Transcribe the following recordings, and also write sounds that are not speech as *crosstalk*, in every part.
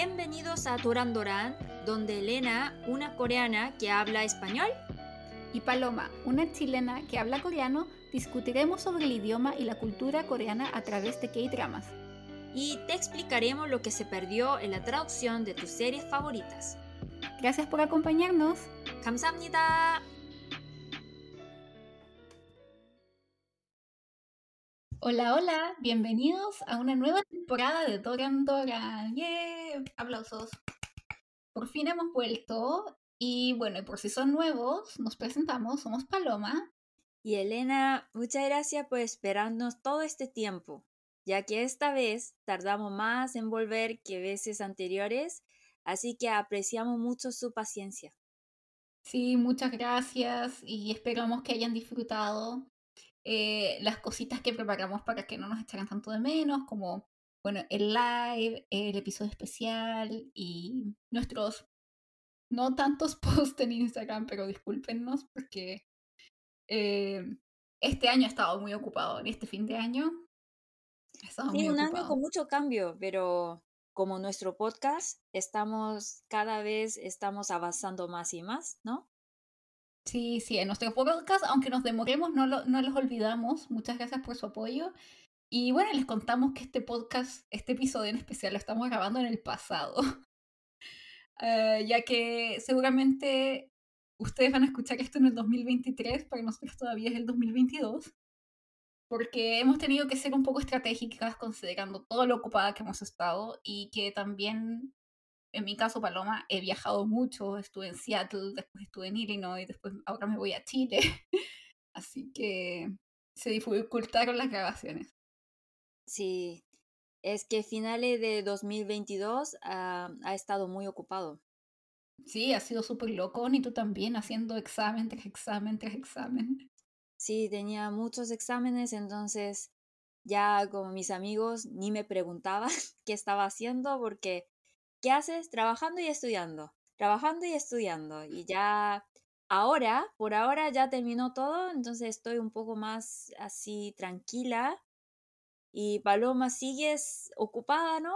Bienvenidos a Doran Doran, donde Elena, una coreana que habla español, y Paloma, una chilena que habla coreano, discutiremos sobre el idioma y la cultura coreana a través de K-dramas. y te explicaremos lo que se perdió en la traducción de tus series favoritas. Gracias por acompañarnos. 감사합니다. Hola, hola, bienvenidos a una nueva temporada de Doran Doran. ¡Yeah! Aplausos. Por fin hemos vuelto y bueno, y por si son nuevos, nos presentamos, somos Paloma. Y Elena, muchas gracias por esperarnos todo este tiempo, ya que esta vez tardamos más en volver que veces anteriores, así que apreciamos mucho su paciencia. Sí, muchas gracias y esperamos que hayan disfrutado eh, las cositas que preparamos para que no nos echaran tanto de menos, como bueno, el live, el episodio especial y nuestros no tantos *laughs* posts en Instagram, pero discúlpenos porque eh, este año he estado muy ocupado, en este fin de año. He estado Sí, muy un año ocupado. con mucho cambio, pero como nuestro podcast, estamos cada vez estamos avanzando más y más, ¿no? Sí, sí, en nuestro podcast, aunque nos demoremos, no, lo- no los olvidamos. Muchas gracias por su apoyo. Y bueno, les contamos que este podcast, este episodio en especial, lo estamos grabando en el pasado. Eh, *laughs* ya que seguramente ustedes van a escuchar esto en el 2023, para nosotros todavía es el 2022. Porque hemos tenido que ser un poco estratégicas considerando todo lo ocupada que hemos estado y que también, en mi caso, Paloma, he viajado mucho. Estuve en Seattle, después estuve en Illinois, después ahora me voy a Chile. *laughs* Así que se dificultaron las grabaciones. Sí, es que finales de 2022 ah, ha estado muy ocupado. Sí, ha sido súper loco, y tú también haciendo examen tras examen tras examen. Sí, tenía muchos exámenes, entonces ya como mis amigos ni me preguntaban *laughs* qué estaba haciendo porque ¿qué haces? Trabajando y estudiando, trabajando y estudiando. Y ya ahora, por ahora ya terminó todo, entonces estoy un poco más así tranquila. Y Paloma, sigues ocupada, ¿no?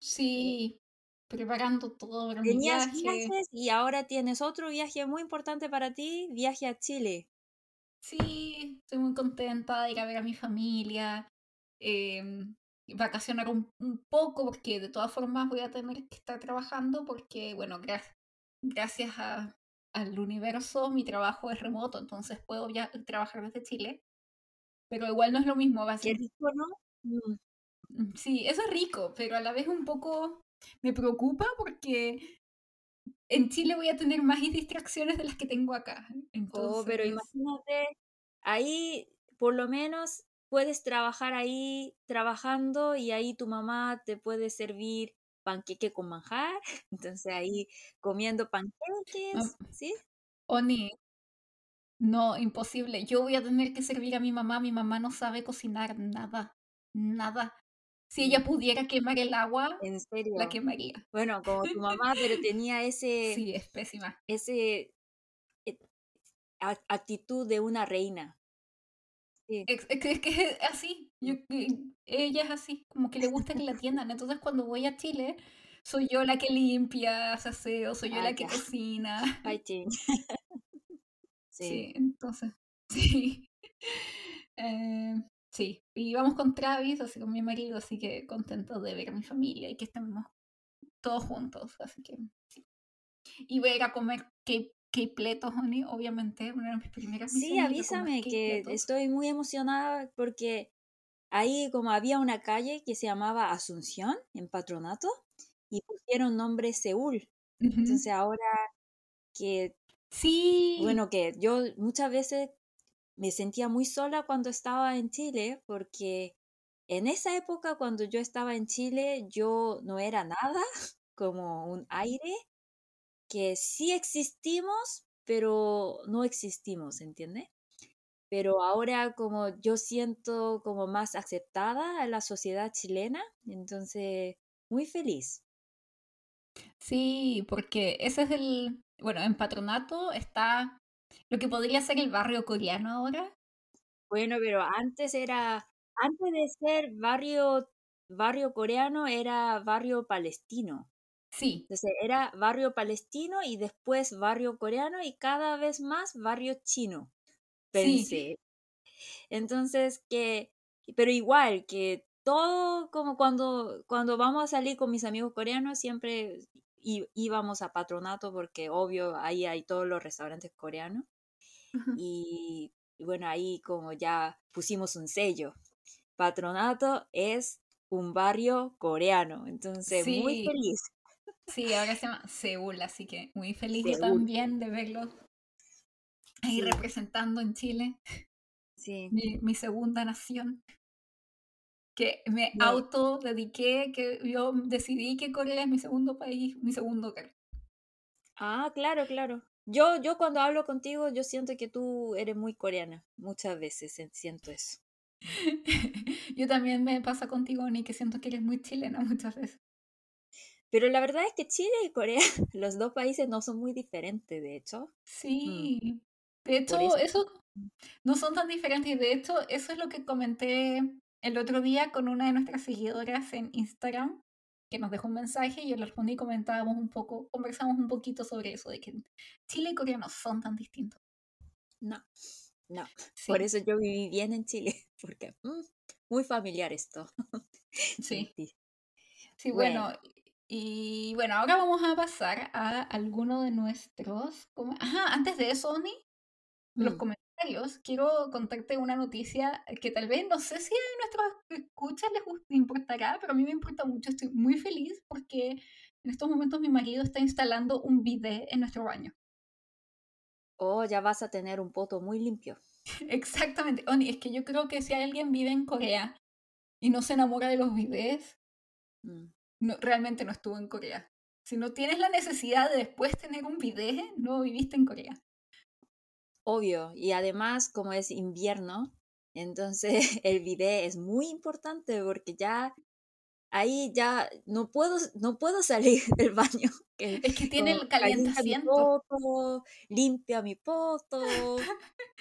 Sí, preparando todo para mi Tenías viaje. viajes y ahora tienes otro viaje muy importante para ti, viaje a Chile. Sí, estoy muy contenta de ir a ver a mi familia, em, vacacionar un, un poco, porque de todas formas voy a tener que estar trabajando, porque, bueno, gra- gracias a- al universo mi trabajo es remoto, entonces puedo ya trabajar desde Chile, pero igual no es lo mismo, va a Qué ser rico, ¿no? Mm. Mm, Sí, eso es rico, pero a la vez un poco me preocupa porque en Chile voy a tener más distracciones de las que tengo acá. Oh, pero Entonces, imagínate, ahí por lo menos puedes trabajar ahí trabajando y ahí tu mamá te puede servir panqueque con manjar, *laughs* entonces ahí comiendo no, panqueques, ¿sí? Oni, no, imposible. Yo voy a tener que servir a mi mamá. Mi mamá no sabe cocinar nada, nada. Si ella pudiera quemar el agua, En la quemaría. Bueno, como tu *laughs* mamá, pero tenía ese, Sí, es pésima. ese eh, actitud de una reina. Sí. Es, es que es que es *laughs* así. Yo, eh, ella es así, como que le gusta que la atiendan. Entonces, cuando voy a Chile, soy yo la que limpia, hace aseo, soy yo la que ya. cocina. Ay, *laughs* sí. Sí. Sí, entonces, *laughs* sí. Eh, sí, y vamos con Travis, así con mi marido, así que contento de ver a mi familia y que estemos todos juntos, así que sí. Y voy a ir a comer K-pletos, honey, obviamente, una de mis primeras Sí, avísame que estoy muy emocionada porque ahí como había una calle que se llamaba Asunción en Patronato y pusieron nombre Seúl. Entonces ahora que, Sí, bueno, que yo muchas veces me sentía muy sola cuando estaba en Chile porque en esa época cuando yo estaba en Chile yo no era nada *laughs* como un aire que sí existimos, pero no existimos, ¿entiendes? Pero ahora como yo siento como más aceptada a la sociedad chilena, entonces muy feliz. sí, porque ese es el, bueno, en Patronato está lo que podría ser el barrio coreano ahora. Bueno, pero antes era, antes de ser barrio, barrio coreano, era barrio palestino. Sí. Entonces era barrio palestino y después barrio coreano y cada vez más barrio chino. Pensé. Entonces que, pero igual que todo como cuando, cuando vamos a salir con mis amigos coreanos siempre íbamos a patronato porque obvio ahí hay todos los restaurantes coreanos. y, bueno, ahí como ya pusimos un sello. Patronato es un barrio coreano, entonces muy feliz. Sí, ahora se llama Seúl, así que muy feliz también de verlo ahí representando en Chile. Sí. Mi, segunda nación. Que me autodediqué, que yo decidí que Corea es mi segundo país, mi segundo hogar. Ah, claro, claro. Yo, yo cuando hablo contigo, yo siento que tú eres muy coreana. Muchas veces siento eso. *laughs* yo también me pasa contigo, Ni, que siento que eres muy chilena muchas veces. Pero la verdad es que Chile y Corea, *laughs* los dos países no son muy diferentes, de hecho. Mm. Sí. De hecho, eso. no son tan diferentes. De hecho, eso es lo que comenté el otro día con una de nuestras seguidoras en Instagram, que nos dejó un mensaje y yo le respondí y comentábamos un poco, conversamos un poquito sobre eso, de que Chile y Corea no son tan distintos. No, no. Por eso yo viví bien en Chile, *laughs* porque mm, muy familiar esto. Sí. *laughs* Sí, bueno, y bueno, ahora vamos a pasar a alguno de nuestros... Ajá, antes de eso, Oni, los mm. comentarios, quiero contarte una noticia que tal vez no sé si a nuestros escuchas les importará, pero a mí me importa mucho. Estoy muy feliz porque en estos momentos mi marido está instalando un bidet en nuestro baño. Oh, ya vas a tener un poto muy limpio. *laughs* Exactamente. Oni, es que yo creo que si alguien vive en Corea y no se enamora de los bidets, mm no, realmente no estuvo en Corea. Si no tienes la necesidad de después tener un bidet, no viviste en Corea. Obvio, y además como es invierno, entonces *laughs* el bidet es muy importante porque ya ahí ya no puedo, no puedo salir *laughs* del baño. *laughs* es que tiene el calentamiento. limpia mi poto.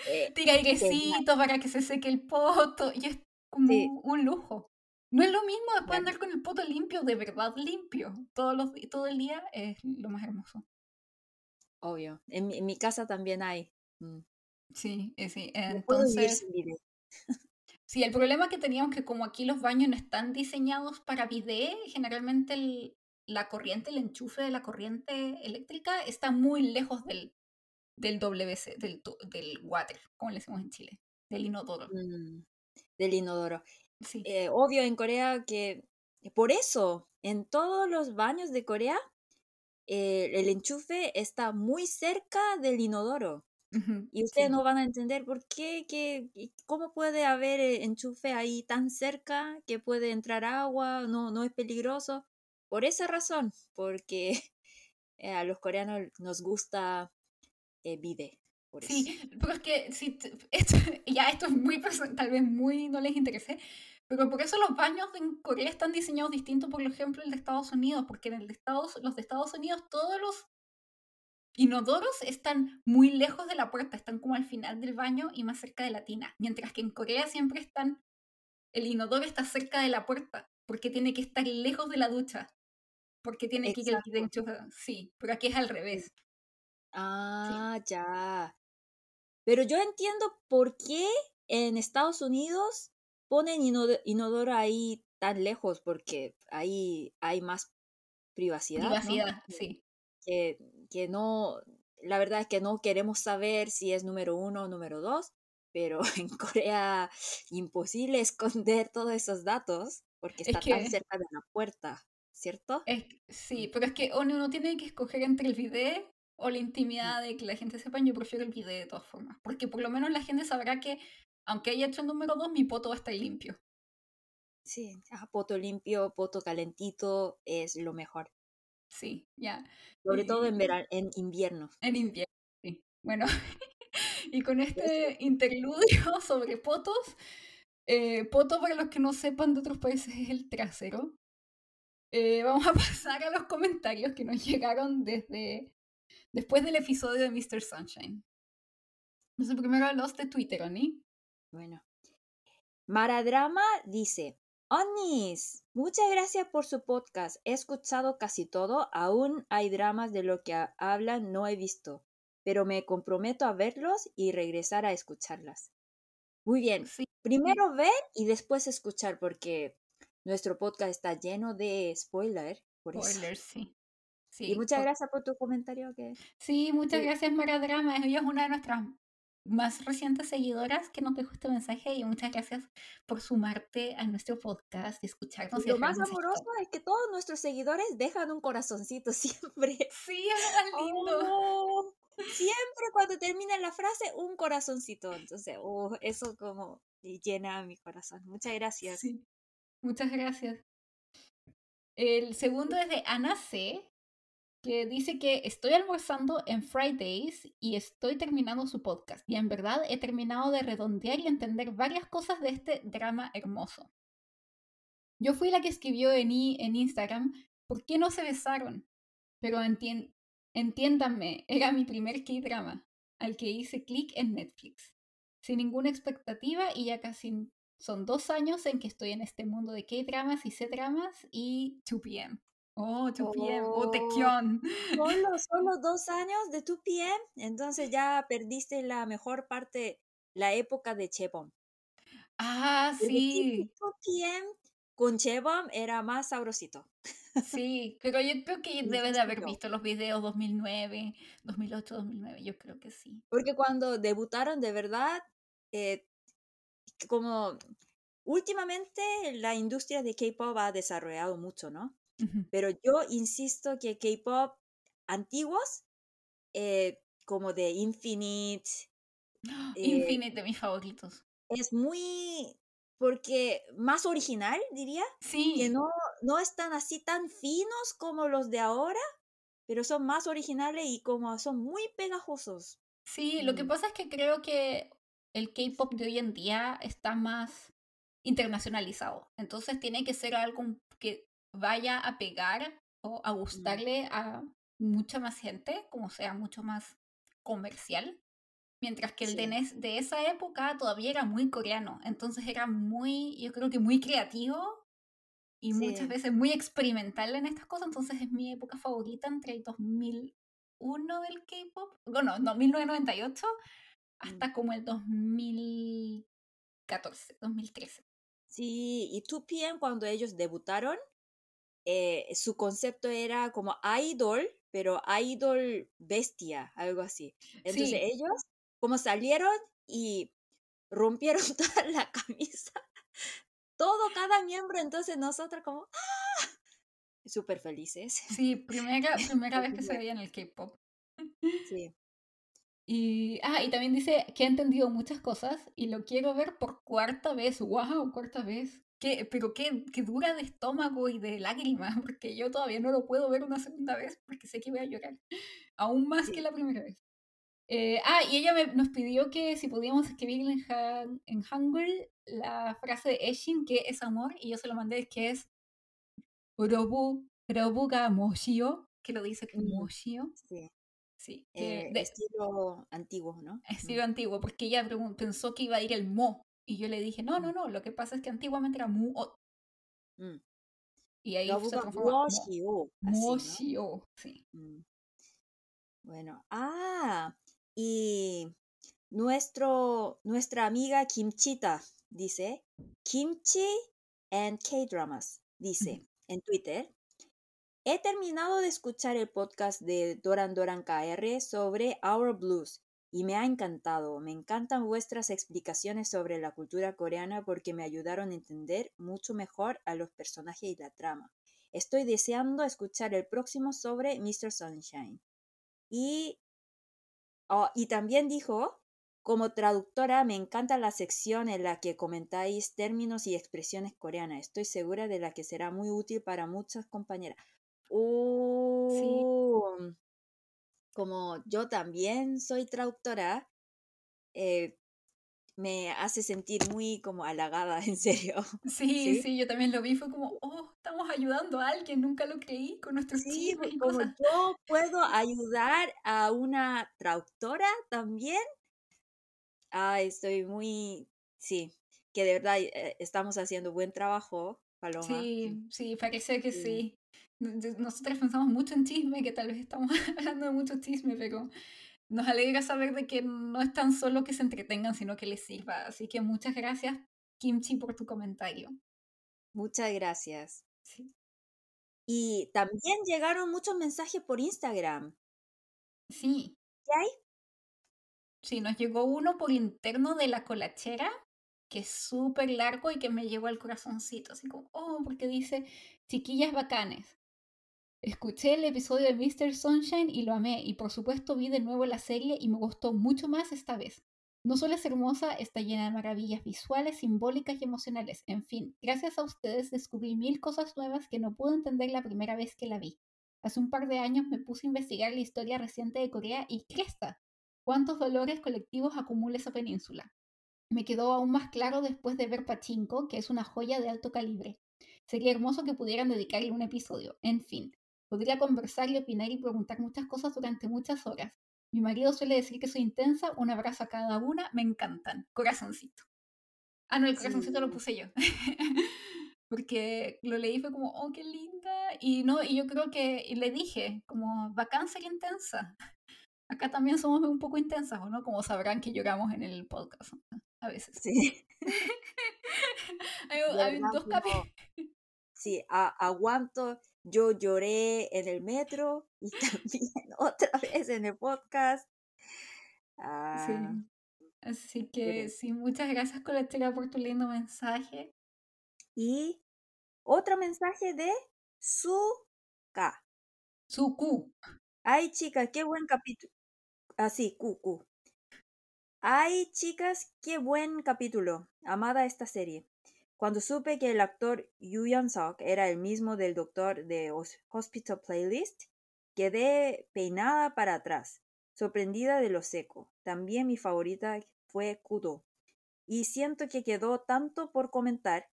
Eh, Tira airecito para que se seque el poto. Y es como un lujo. No es lo mismo después andar con el poto limpio, de verdad limpio, todos los, todo el día, es lo más hermoso. Obvio. En mi, en mi casa también hay. Mm. Sí, eh, sí. Entonces. sí, el problema que teníamos que como aquí los baños no están diseñados para bidet, generalmente la corriente, el enchufe de la corriente eléctrica está muy lejos del, del WC, del, del water, como le decimos en Chile, del inodoro. Mm, del inodoro. Eh, obvio en Corea que por eso en todos los baños de Corea eh, el enchufe está muy cerca del inodoro. y ustedes no van a entender por qué, que, cómo puede haber eh, enchufe ahí tan cerca que puede entrar agua, no, no es peligroso. Por esa razón, porque *laughs* a los coreanos nos gusta eh, sí, pero es que si, esto, *laughs* ya esto es muy tal vez muy no les interese, pero por eso los baños en Corea están diseñados distintos, por ejemplo, el de Estados Unidos, porque en el de Estados, los de Estados Unidos todos los inodoros están muy lejos de la puerta, están como al final del baño y más cerca de la tina, mientras que en Corea siempre están, el inodoro está cerca de la puerta, porque tiene que estar lejos de la ducha, porque tiene que ir el sí, pero aquí es al revés. Ah, ya. Pero yo entiendo por qué en Estados Unidos ponen inodoro ahí tan lejos porque ahí hay más privacidad. Privacidad, sí. Que, que no, la verdad es que no queremos saber si es número uno o número dos, pero *laughs* en Corea imposible esconder todos esos datos porque está tan cerca de la puerta, ¿cierto? sí, pero es que uno tiene que escoger entre el video o la intimidad de que la gente sepa, yo prefiero el video de todas formas, porque por lo menos la gente sabrá que aunque haya hecho el número 2, mi poto va a estar limpio. Sí, ah, poto limpio, poto calentito es lo mejor. Sí, ya. Sobre todo en, verano, en invierno. En invierno, sí. Bueno, *laughs* y con este interludio *laughs* sobre potos, eh, poto para los que no sepan de otros países es el trasero. Eh, *laughs* vamos a pasar a los comentarios que nos llegaron desde después del episodio de Mr. Sunshine. No sé, primero los de Twitter, ¿o ni? Bueno. Maradrama dice, Onis, muchas gracias por su podcast. He escuchado casi todo. Aún hay dramas de lo que hablan, no he visto, pero me comprometo a verlos y regresar a escucharlas. Muy bien. Primero ver y después escuchar, porque nuestro podcast está lleno de spoiler. Spoilers, sí. sí. Y muchas gracias por tu comentario. Que... Sí, muchas gracias, Mara Drama. Ella es una de nuestras más recientes seguidoras que nos dejó este mensaje y muchas gracias por sumarte a nuestro podcast y escucharnos. lo más amoroso es que todos nuestros seguidores dejan un corazoncito *laughs* siempre. Sí, es lindo. Oh, siempre cuando termina la frase, un corazoncito. Entonces, oh, eso como llena mi corazón. Muchas gracias. Sí, muchas gracias. El segundo es de Ana C que dice que estoy almorzando en Fridays y estoy terminando su podcast. Y en verdad he terminado de redondear y entender varias cosas de este drama hermoso. Yo fui la que escribió en, en Instagram, ¿por qué no se besaron? Pero entiéndanme, era mi primer K-drama, al que hice clic en Netflix. Sin ninguna expectativa y ya casi son dos años en que estoy en este mundo de K-dramas y C-dramas y 2PM. Oh, 2PM, oh, Solo, solo *laughs* dos años de 2PM, entonces ya perdiste la mejor parte, la época de Chebom. Ah, sí. 2PM con Chebom era más sabrosito. Sí, pero yo creo que debes de haber visto los videos 2009, 2008, 2009, yo creo que sí. Porque cuando debutaron de verdad, eh, como últimamente la industria de K-pop ha desarrollado mucho, ¿no? Pero yo insisto que K-pop antiguos, eh, como de Infinite. Eh, Infinite de mis favoritos. Es muy. Porque más original, diría. Sí. Que no, no están así tan finos como los de ahora, pero son más originales y como son muy pegajosos. Sí, lo que mm. pasa es que creo que el K-pop de hoy en día está más internacionalizado. Entonces tiene que ser algo que vaya a pegar o a gustarle a mucha más gente, como sea mucho más comercial. Mientras que el de, de esa época todavía era muy coreano, entonces era muy, yo creo que muy creativo y muchas veces muy experimental en estas cosas, entonces es mi época favorita entre el 2001 del K-Pop, bueno, no, 1998 hasta mm. como el 2014, 2013. Sí, y 2PM cuando ellos debutaron, eh, su concepto era como idol, pero idol bestia, algo así. Entonces ellos como salieron y rompieron *laughs* toda la camisa, todo, cada miembro, entonces nosotros como, ¡ah! Súper felices. Sí, primera, *laughs* primera vez que se veía en el K-Pop. Sí. Y, ah, y también dice que ha entendido muchas cosas y lo quiero ver por cuarta vez. ¡Wow! Cuarta vez pero qué, qué, dura de estómago y de lágrimas, *laughs* porque yo todavía no lo puedo ver una segunda vez porque sé que voy a llorar, aún más que la primera vez. Eh, ah, y ella me, nos pidió que si podíamos escribir en, en Hangul la frase de Eshin, que es amor, y yo se lo mandé, que es Robu, Robuga Moshio, que lo dice como Moshio. Sí. Sí, eh, de, estilo antiguo, ¿no? Estilo antiguo, porque ella pensó que iba a ir el mo, y yo le dije, no, no, no, lo que pasa es que antiguamente era mu mm. Y ahí se Moshio, sí. Mm. Bueno, ah, y nuestro, nuestra amiga Kimchita dice, Kimchi and K-Dramas, dice en Twitter, he terminado de escuchar el podcast de Doran Doran KR sobre Our Blues y me ha encantado. Me encantan vuestras explicaciones sobre la cultura coreana porque me ayudaron a entender mucho mejor a los personajes y la trama. Estoy deseando escuchar el próximo sobre Mr. Sunshine. Y, oh, y también dijo, como traductora me encanta la sección en la que comentáis términos y expresiones coreanas. Estoy segura de la que será muy útil para muchas compañeras. Uh, como yo también soy traductora, eh, me hace sentir muy como halagada, *laughs* en serio. Sí, sí, yo también lo vi, fue como, oh, estamos ayudando a alguien, nunca lo creí con nuestros sí, como yo puedo ayudar a una traductora también. Ah, estoy muy, sí. que de verdad eh, estamos haciendo buen trabajo, Paloma. Sí, sí, parece que sí. Nosotros pensamos mucho en chisme, que tal vez estamos *laughs* hablando de mucho chisme, pero nos alegra saber de que no es tan solo que se entretengan, sino que les sirva. Así que muchas gracias, Kimchi, por tu comentario. Muchas gracias. Sí. Y también llegaron muchos mensajes por Instagram. Sí. ¿Qué hay? Sí, nos llegó uno por interno de la colachera, que es súper largo y que me llegó al corazoncito, así como, oh, porque dice, chiquillas bacanes. Escuché el episodio de Mr. Sunshine y lo amé, y por supuesto vi de nuevo la serie y me gustó mucho más esta vez. No solo es hermosa, está llena de maravillas visuales, simbólicas y emocionales. En fin, gracias a ustedes descubrí mil cosas nuevas que no pude entender la primera vez que la vi. Hace un par de años me puse a investigar la historia reciente de Corea y cresta, cuántos dolores colectivos acumula esa península. Me quedó aún más claro después de ver Pachinko, que es una joya de alto calibre. Sería hermoso que pudieran dedicarle un episodio. En fin, podría conversar y opinar y preguntar muchas cosas durante muchas horas. Mi marido suele decir que soy intensa, un abrazo a cada una, me encantan. Corazoncito. Ah, no, el corazoncito lo puse yo. *laughs* Porque lo leí fue como, oh, qué linda. Y no, y yo creo que y le dije, como, bacán ser intensa. *laughs* Acá también somos un poco intensas, ¿no? Como sabrán que lloramos en el podcast a veces. Sí. *laughs* hay, dos capítulos. Sí, aguanto. Yo lloré en el metro y *laughs* también otra *laughs* vez en el podcast. Ah, sí. Así que sí, muchas gracias Coletera por tu lindo mensaje. Y otro mensaje de Suka. Suku. Ay, chicas, qué buen capítulo. Así, ah, Q, Ay, chicas, qué buen capítulo. Amada esta serie. Cuando supe que el actor Yu Yeon-seok era el mismo del doctor de Hospital Playlist, quedé peinada para atrás, sorprendida de lo seco. También mi favorita fue Kudo. Y siento que quedó tanto por comentar,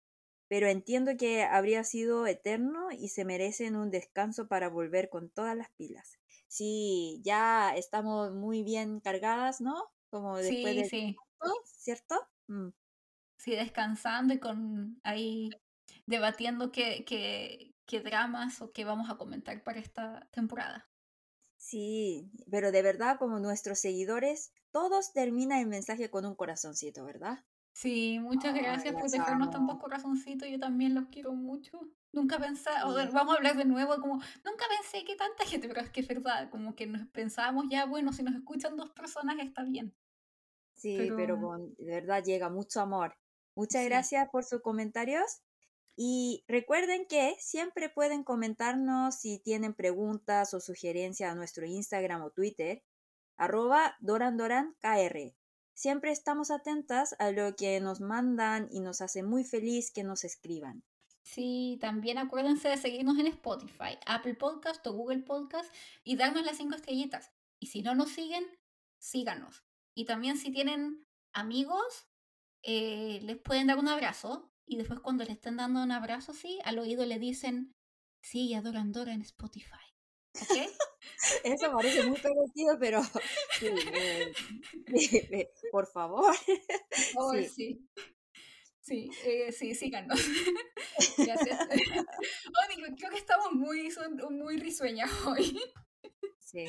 pero entiendo que habría sido eterno y se merecen un descanso para volver con todas las pilas. Sí, ya estamos muy bien cargadas, ¿no? Como después sí, de sí. ¿cierto? Mm. Sí, descansando y con ahí debatiendo qué, qué, qué dramas o qué vamos a comentar para esta temporada. Sí, pero de verdad, como nuestros seguidores, todos terminan el mensaje con un corazoncito, ¿verdad? Sí, muchas gracias por dejarnos tantos corazoncitos. Yo también los quiero mucho. Nunca pensé, vamos a hablar de nuevo, como, nunca pensé que tanta gente, pero es que es verdad, como que nos pensábamos ya, bueno, si nos escuchan dos personas está bien. Sí, pero, de verdad llega mucho amor. Muchas gracias por sus comentarios. Y recuerden que siempre pueden comentarnos si tienen preguntas o sugerencias a nuestro Instagram o Twitter, arroba dorandorankr. Siempre estamos atentas a lo que nos mandan y nos hace muy feliz que nos escriban. Sí, también acuérdense de seguirnos en Spotify, Apple Podcast o Google Podcast y darnos las cinco estrellitas. Y si no nos siguen, síganos. Y también si tienen amigos, eh, les pueden dar un abrazo y después cuando le estén dando un abrazo así, al oído le dicen, sí, adoran Dora en Spotify. ¿Ok? *laughs* Eso parece muy parecido, pero *laughs* *laughs* eh, por favor. sí. sí. Sí, eh, sí, síganos. Gracias. Oh, creo que estamos muy, muy risueñas hoy. Sí.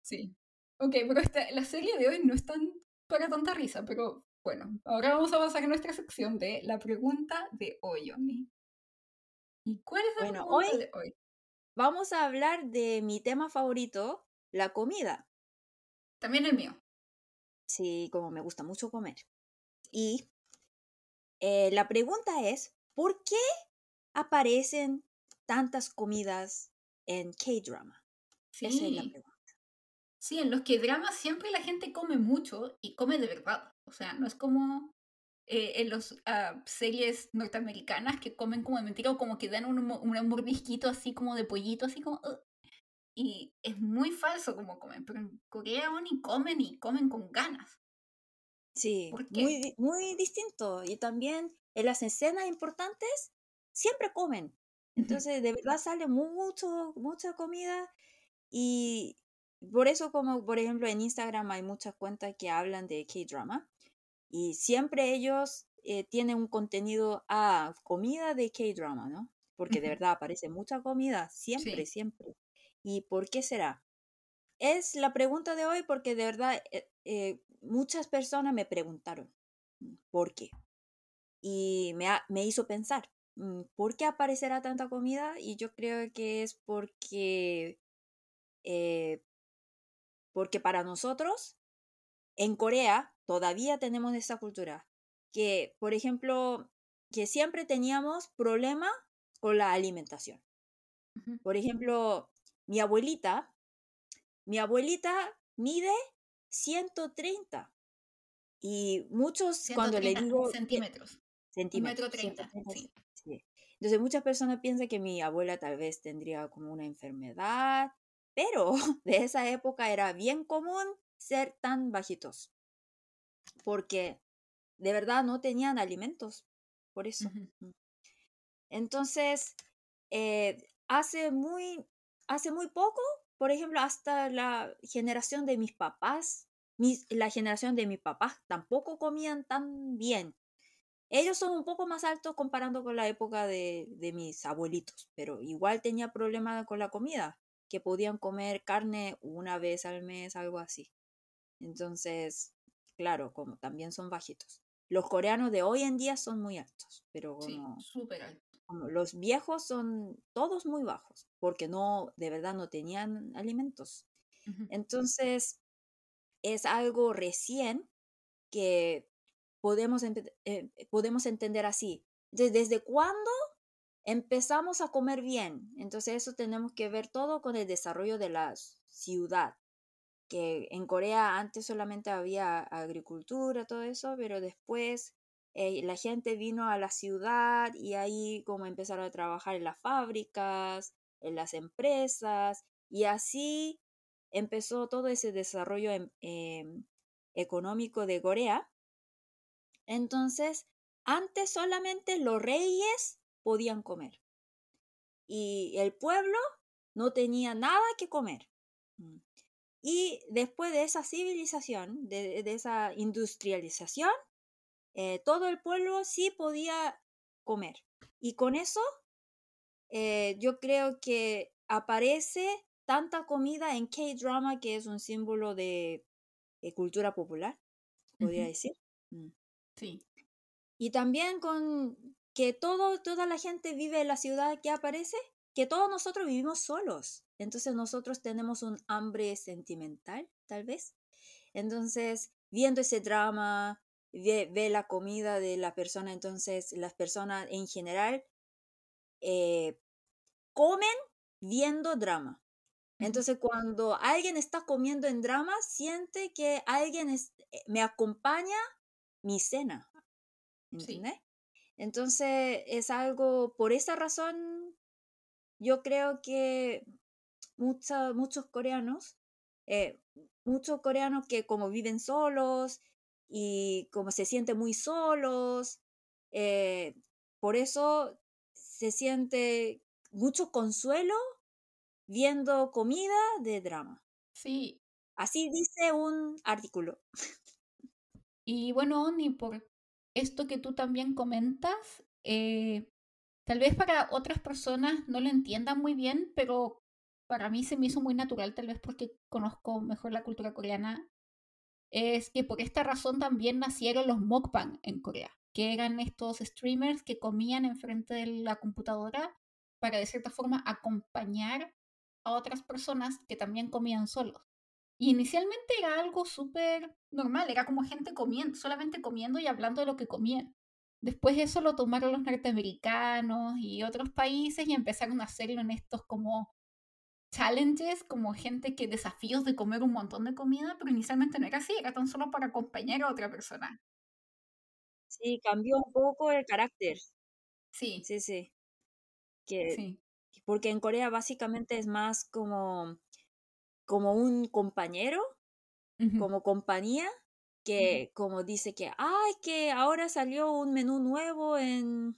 Sí. Ok, pero esta, la serie de hoy no es tan para tanta risa, pero bueno, ahora vamos a pasar a nuestra sección de la pregunta de hoy, Oni. ¿Y cuál es la pregunta de hoy? vamos a hablar de mi tema favorito, la comida. También el mío. Sí, como me gusta mucho comer. Y eh, la pregunta es, ¿por qué aparecen tantas comidas en K-drama? Sí. Esa es la pregunta. Sí, en los K-dramas siempre la gente come mucho y come de verdad. O sea, no es como eh, en las ah, series norteamericanas que comen como de mentira o como que dan un, un mordisquito así como de pollito, así como... y es muy falso como comen, pero en Corea ni comen y comen con ganas. Sí, muy, muy distinto. Y también en las escenas importantes siempre comen. Entonces, de verdad sale mucho, mucha comida. Y por eso, como por ejemplo en Instagram hay muchas cuentas que hablan de K-drama. Y siempre ellos eh, tiene un contenido a comida de K-drama, ¿no? Porque de verdad aparece mucha comida, siempre, Sí. siempre. ¿Y por qué será? Es la pregunta de hoy porque de verdad eh, eh, muchas personas me preguntaron mm, por qué. Y me, ha- me hizo pensar, mm, ¿por qué aparecerá tanta comida? Y yo creo que es porque, eh, porque para nosotros, en Corea, todavía tenemos esa cultura. Que, por ejemplo, que siempre teníamos problema con la alimentación. Por ejemplo, mi abuelita, mi abuelita mide 130. Y muchos cuando le 130 digo, "¿Qué- centímetros. Centímetros. metro treinta. 130, Sí. sí. Entonces muchas personas piensan que mi abuela tal vez tendría como una enfermedad, pero *laughs* de esa época era bien común ser tan bajitos, porque de verdad no tenían alimentos, por eso. Mm. Entonces, eh, hace muy, hace muy poco, por ejemplo, hasta la generación de mis papás, mis, la generación de mis papás tampoco comían tan bien. Ellos son un poco más altos comparando con la época de, de mis abuelitos, pero igual tenía problemas con la comida, que podían comer carne una vez al mes, algo así. Entonces, claro, como también son bajitos. Los coreanos de hoy en día son muy altos, pero Sí, como, alto. como los viejos son todos muy bajos, porque no, de verdad no tenían alimentos. Entonces, es algo recién que podemos, eh, podemos entender así. Entonces, ¿desde cuándo empezamos a comer bien? Entonces, eso tenemos que ver todo con el desarrollo de la ciudad, que en Corea antes solamente había agricultura, todo eso, pero después eh, la gente vino a la ciudad y ahí como empezaron a trabajar en las fábricas, en las empresas, y así empezó todo ese desarrollo em- em, económico de Corea. Entonces, antes solamente los reyes podían comer y el pueblo no tenía nada que comer. Y después de esa civilización, de, de esa industrialización, eh, todo el pueblo sí podía comer. Y con eso, eh, yo creo que aparece tanta comida en K-drama que es un símbolo de, de cultura popular, podría decir. Mm. Sí. Y también con que todo, toda la gente vive en la ciudad que aparece, que todos nosotros vivimos solos. Entonces nosotros tenemos un hambre sentimental, tal vez. Entonces, viendo ese drama, ve, ve la comida de la persona, entonces las personas en general eh, comen viendo drama. Entonces, cuando alguien está comiendo en drama, siente que alguien es- eh, me acompaña mi cena. Sí. ¿Entiendes? Entonces, es algo, por esa razón, yo creo que mucha- muchos coreanos, eh, muchos coreanos que como viven solos y como se sienten muy solos, eh, por eso se siente mucho consuelo viendo comida de drama. Sí. Así dice un artículo. Y bueno, Oni, por esto que tú también comentas, eh, tal vez para otras personas no lo entiendan muy bien, pero para mí se me hizo muy natural, tal vez porque conozco mejor la cultura coreana, es que por esta razón también nacieron los mukbang en Corea, que eran estos streamers que comían enfrente de la computadora para de cierta forma acompañar a otras personas que también comían solos. Y inicialmente era algo súper normal, era como gente comiendo, solamente comiendo y hablando de lo que comían. Después eso lo tomaron los norteamericanos y otros países y empezaron a hacerlo en estos como challenges, como gente que desafíos de comer un montón de comida, pero inicialmente no era así, era tan solo para acompañar a otra persona. Sí, cambió un poco el carácter. Sí, Sí, sí. Que, sí. porque en Corea básicamente es más como, como un compañero, como compañía, que como dice que, ay, que ahora salió un menú nuevo en,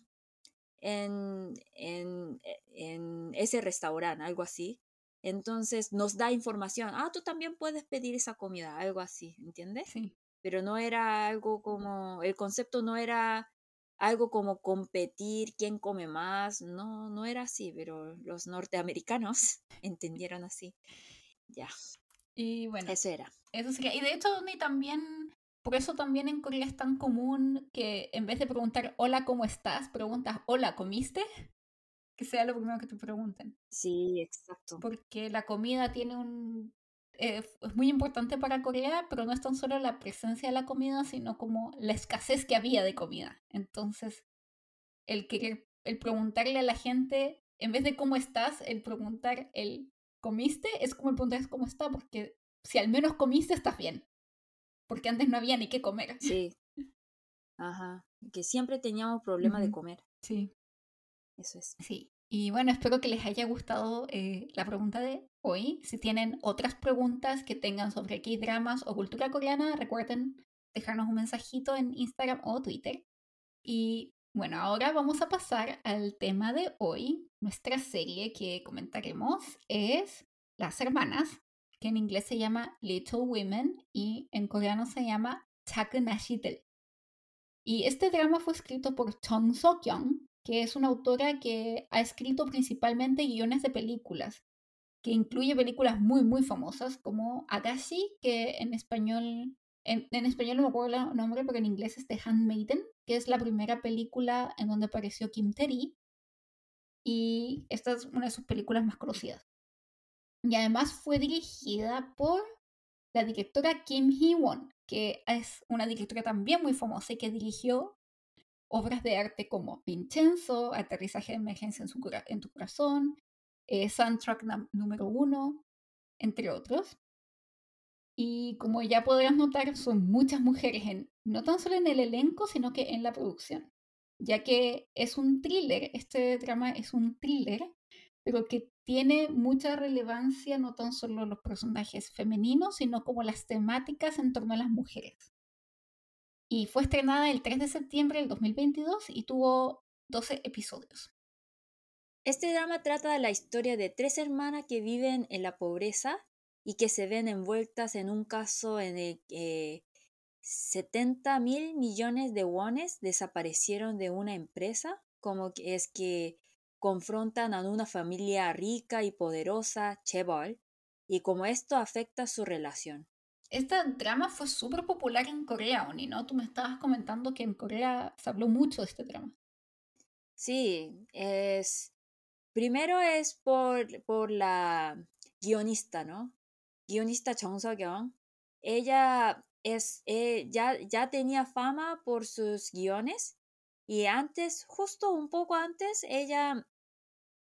en, en, en ese restaurante, algo así. Entonces nos da información, ah, tú también puedes pedir esa comida, algo así, ¿entiendes? Sí. pero no era algo como, el concepto no era algo como competir, quién come más, no, no era así, pero los norteamericanos *laughs* entendieron así. Ya. Y bueno, eso era. Eso sería. Y de hecho, ni también, por eso también en Corea es tan común que en vez de preguntar hola, ¿cómo estás? Preguntas hola, ¿comiste? Que sea lo primero que te pregunten. Sí, exacto. Porque la comida tiene un eh, es muy importante para Corea, pero no es tan solo la presencia de la comida, sino como la escasez que había de comida. Entonces, el querer, el preguntarle a la gente, en vez de cómo estás, el preguntar el comiste, es como el preguntar cómo está, porque si al menos comiste, estás bien. Porque antes no había ni qué comer. Sí. Ajá. Que siempre teníamos *laughs* problema de comer. Sí. Eso es. Sí. Y bueno, espero que les haya gustado eh, la pregunta de hoy. Si tienen otras preguntas que tengan sobre K-dramas o cultura coreana, recuerden dejarnos un mensajito en Instagram o Twitter. Y bueno, ahora vamos a pasar al tema de hoy. Nuestra serie que comentaremos es Las Hermanas, que en inglés se llama Little Women y en coreano se llama Del. Y este drama fue escrito por Chong So-kyung, que es una autora que ha escrito principalmente guiones de películas, que incluye películas muy, muy famosas como Agashi, que en español, en, español no me acuerdo el nombre, pero en inglés es The Handmaiden, que es la primera película en donde apareció Kim Terry, y esta es una de sus películas más conocidas. Y además fue dirigida por la directora Kim Hee-won, que es una directora también muy famosa y que dirigió obras de arte como Vincenzo, Aterrizaje de Emergencia en, su en tu Corazón, eh, Soundtrack número uno, entre otros. Y como ya podrás notar, son muchas mujeres, en, no tan solo en el elenco, sino que en la producción, ya que es un thriller, este drama es un thriller, pero que tiene mucha relevancia no tan solo los personajes femeninos, sino como las temáticas en torno a las mujeres y fue estrenada el 3 de septiembre del 2022 y tuvo 12 episodios. Este drama trata de la historia de tres hermanas que viven en la pobreza y que se ven envueltas en un caso en el que 70 mil millones de wones desaparecieron de una empresa, como es que confrontan a una familia rica y poderosa, Chebol, y como esto afecta su relación. Este drama fue súper popular en Corea, Oni, ¿no? Tú me estabas comentando que en Corea se habló mucho de este drama. Sí, es... Primero es por, por la guionista, ¿no? Guionista Chong So-kyung. Ella es, eh, ya, ya tenía fama por sus guiones y antes, justo un poco antes, ella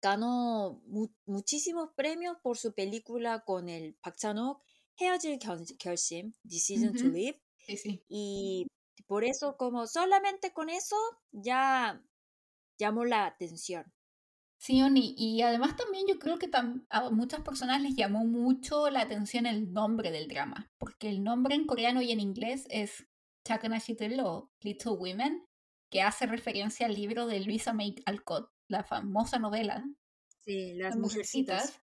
ganó muchísimos premios por su película con el Park Chan-wook 헤어질 결심, Decision to Live. Sí, sí. Y por eso, como solamente con eso, ya llamó la atención. Sí, Oni, y además también yo creo que a muchas personas les llamó mucho la atención el nombre del drama, porque el nombre en coreano y en inglés es Chakanashitel o Little Women, que hace referencia al libro de Luisa May Alcott, la famosa novela. Sí, Las, mujercitas.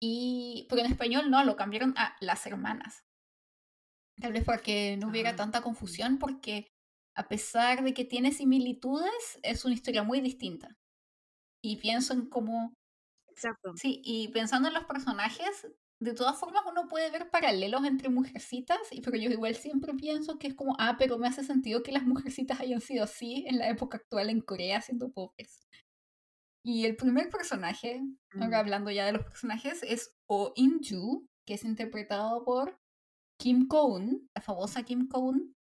Y, porque en español no, lo cambiaron a las hermanas. Tal vez porque no hubiera ah, tanta confusión, porque a pesar de que tiene similitudes, es una historia muy distinta. Y pienso en cómo... Exacto. Sí, y pensando en los personajes, de todas formas uno puede ver paralelos entre mujercitas, y pero yo igual siempre pienso que es como, ah, pero me hace sentido que las mujercitas hayan sido así en la época actual en Corea siendo pobres. Y el primer personaje, hablando ya de los personajes, es Oh In-ju, que es interpretado por Kim Koon, la famosa Kim Koon,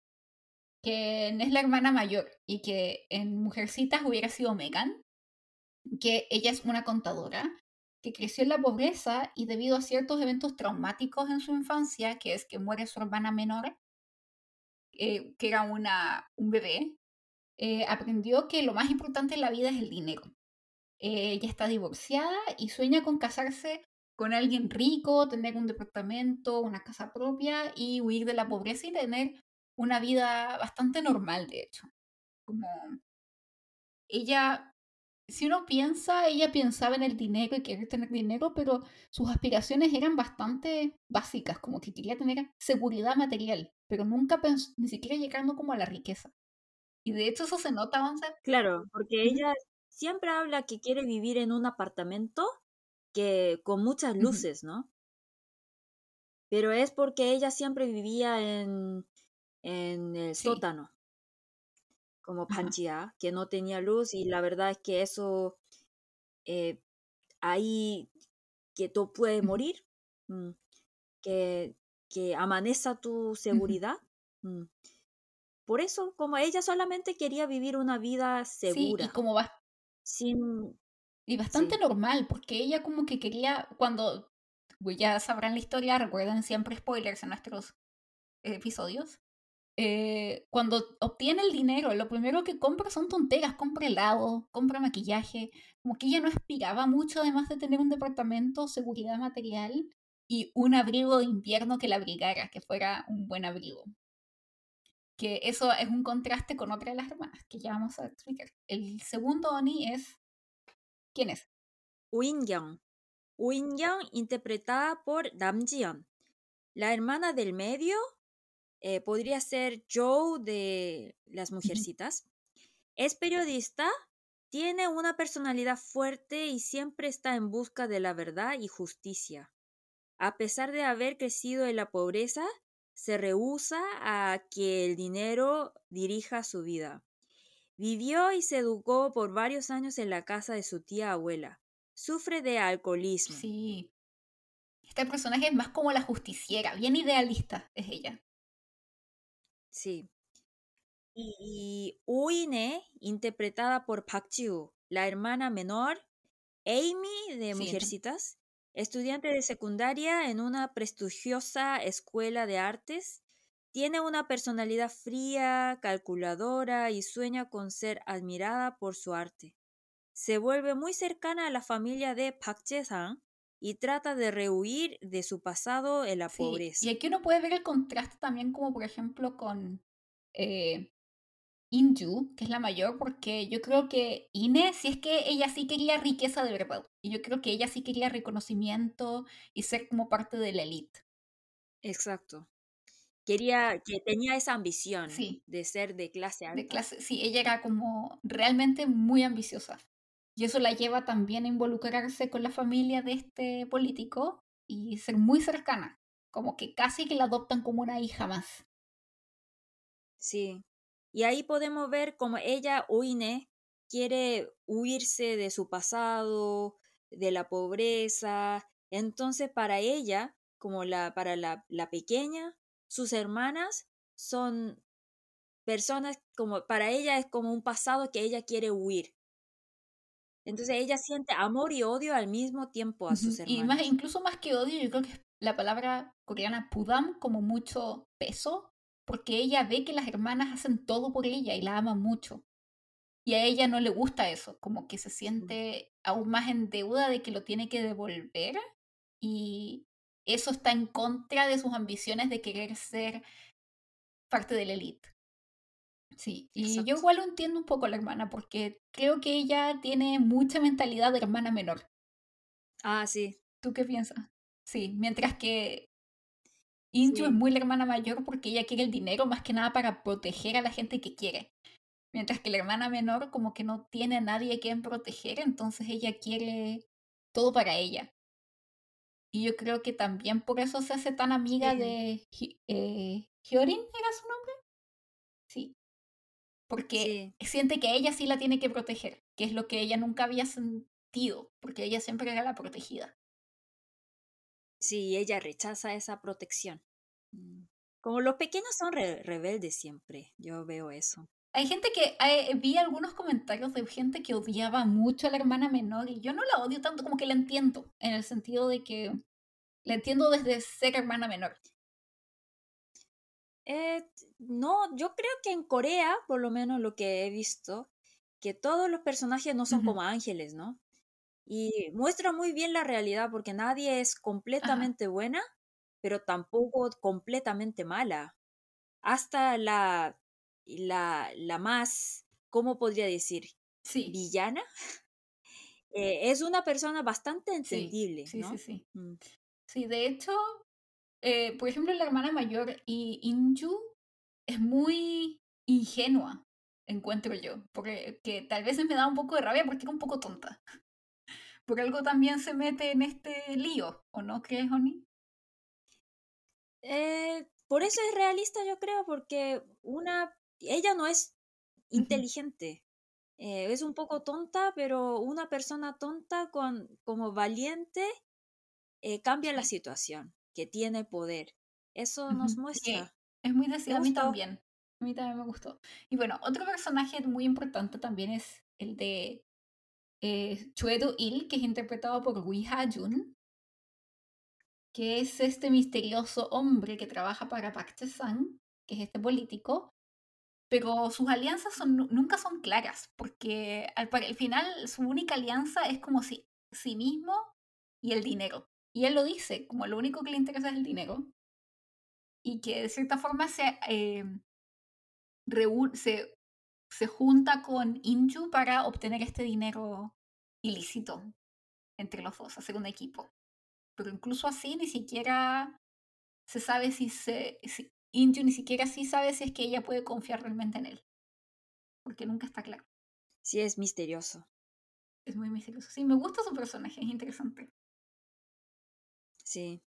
que es la hermana mayor y que en Mujercitas hubiera sido Megan, que ella es una contadora que creció en la pobreza y debido a ciertos eventos traumáticos en su infancia, que es que muere su hermana menor, eh, que era una, un bebé, eh, aprendió que lo más importante en la vida es el dinero ella está divorciada y sueña con casarse con alguien rico, tener un departamento, una casa propia y huir de la pobreza y tener una vida bastante normal, de hecho. Como ella, si uno piensa, ella pensaba en el dinero y querer tener dinero, pero sus aspiraciones eran bastante básicas, como que quería tener seguridad material pero nunca pensó, ni siquiera llegando como a la riqueza. Y de hecho eso se nota, avanzar. Claro, porque ella siempre habla que quiere vivir en un apartamento que con muchas luces, ¿no? Pero es porque ella siempre vivía en, en el sótano, como Panchia, que no tenía luz y la verdad es que eso, eh, ahí que tú puedes morir, mm, que, que amaneza tu seguridad. Mm. Por eso, como ella solamente quería vivir una vida segura. Sí, y como va. Sin. Y bastante normal, porque ella como que quería, cuando ya sabrán la historia, recuerden siempre spoilers en nuestros episodios. Eh, cuando obtiene el dinero, lo primero que compra son tonteras, compra helado, compra maquillaje, como que ella no aspiraba mucho además de tener un departamento, seguridad material y un abrigo de invierno que la abrigara, que fuera un buen abrigo. Que eso es un contraste con otra de las hermanas, que ya vamos a explicar. El segundo Oni es... ¿Quién es? Young. Young, interpretada por Nam Jion. La hermana del medio eh, podría ser Joe de Las Mujercitas. Es periodista, tiene una personalidad fuerte y siempre está en busca de la verdad y justicia. A pesar de haber crecido en la pobreza, se rehúsa a que el dinero dirija su vida. Vivió y se educó por varios años en la casa de su tía abuela. Sufre de alcoholismo. Sí. Este personaje es más como la justiciera, bien idealista es ella. Sí. Y Uine, interpretada por Park ji la hermana menor, Amy de Mujercitas, estudiante de secundaria en una prestigiosa escuela de artes, tiene una personalidad fría, calculadora y sueña con ser admirada por su arte. Se vuelve muy cercana a la familia de Park Jae-sang y trata de rehuir de su pasado en la pobreza. Y aquí uno puede ver el contraste también como por ejemplo con eh, Inju, que es la mayor, porque yo creo que Ine, si es que ella sí quería riqueza de verdad, y yo creo que ella sí quería reconocimiento y ser como parte de la élite. Exacto. Quería, que tenía esa ambición de ser de clase alta. De clase, sí, ella era como realmente muy ambiciosa. Y eso la lleva también a involucrarse con la familia de este político y ser muy cercana, como que casi que la adoptan como una hija más. Sí, y ahí podemos ver cómo ella, Uine, quiere huirse de su pasado, de la pobreza. Entonces, para ella, como la, para la, la pequeña, sus hermanas son personas como, para ella es como un pasado que ella quiere huir. Entonces ella siente amor y odio al mismo tiempo a sus hermanas. Y más, incluso más que odio, yo creo que la palabra coreana pudam como mucho peso porque ella ve que las hermanas hacen todo por ella y la aman mucho. Y a ella no le gusta eso, como que se siente aún más en deuda de que lo tiene que devolver y eso está en contra de sus ambiciones de querer ser parte de la élite. Sí, y yo igual lo entiendo un poco a la hermana, porque creo que ella tiene mucha mentalidad de hermana menor. Ah, sí. ¿Tú qué piensas? Sí, mientras que Inju es muy la hermana mayor porque ella quiere el dinero más que nada para proteger a la gente que quiere. Mientras que la hermana menor como que no tiene a nadie a quien proteger, entonces ella quiere todo para ella. Y yo creo que también por eso se hace tan amiga de eh, Hyorin, ¿era su nombre? Sí. Porque siente que ella sí la tiene que proteger, que es lo que ella nunca había sentido, porque ella siempre era la protegida. Sí, ella rechaza esa protección. Mm. Como los pequeños son rebeldes siempre, yo veo eso. Hay gente que eh, vi algunos comentarios de gente que odiaba mucho a la hermana menor y yo no la odio tanto como que la entiendo, en el sentido de que la entiendo desde ser hermana menor. Eh, no, yo creo que en Corea, por lo menos lo que he visto, que todos los personajes no son como ángeles, ¿no? Y muestra muy bien la realidad porque nadie es completamente buena, pero tampoco completamente mala. Hasta la, la, la más, ¿cómo podría decir? Sí. Villana. *laughs* Eh, es una persona bastante entendible. Sí, ¿no? sí, sí. Mm. Sí, de hecho, eh, por ejemplo, la hermana mayor y Inju es muy ingenua, encuentro yo, porque que tal vez me da un poco de rabia porque era un poco tonta. *laughs* Por algo también se mete en este lío, ¿o no crees, Oni? Eh, por eso es realista, yo creo, porque una, ella no es inteligente. Eh, es un poco tonta, pero una persona tonta con, como valiente eh, cambia la situación, que tiene poder. Eso nos muestra. Es muy decidida a mí también. A mí también me gustó. Y bueno, otro personaje muy importante también es el de eh, Chue Il, que es interpretado por Wee Ha-jun, que es este misterioso hombre que trabaja para Park Che-sang, que es este político, pero sus alianzas son, nunca son claras, porque al, al, final su única alianza es como si sí mismo y el dinero. Y él lo dice, como lo único que le interesa es el dinero. Y que de cierta forma se, eh, se, se junta con Inju para obtener este dinero ilícito entre los dos, hacer un equipo. Pero incluso así ni siquiera se sabe si se... Si, Inju ni siquiera sí sabe si es que ella puede confiar realmente en él. Porque nunca está claro. Sí, es misterioso. Es muy misterioso. Sí, me gusta su personaje, es interesante. Sí.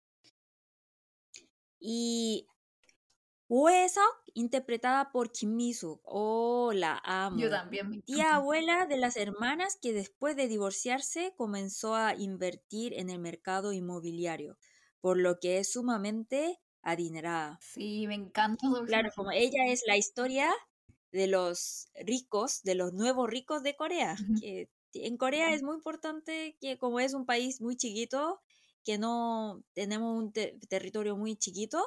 Y Huesok, interpretada por Kim Mi-suk. Oh, la amo. Yo también. Tía abuela de las hermanas que después de divorciarse comenzó a invertir en el mercado inmobiliario, por lo que es sumamente adinerada. Sí, me encanta. Claro, como ella es la historia de los ricos, de los nuevos ricos de Corea. que en Corea es muy importante que como es un país muy chiquito, que no tenemos un territorio muy chiquito,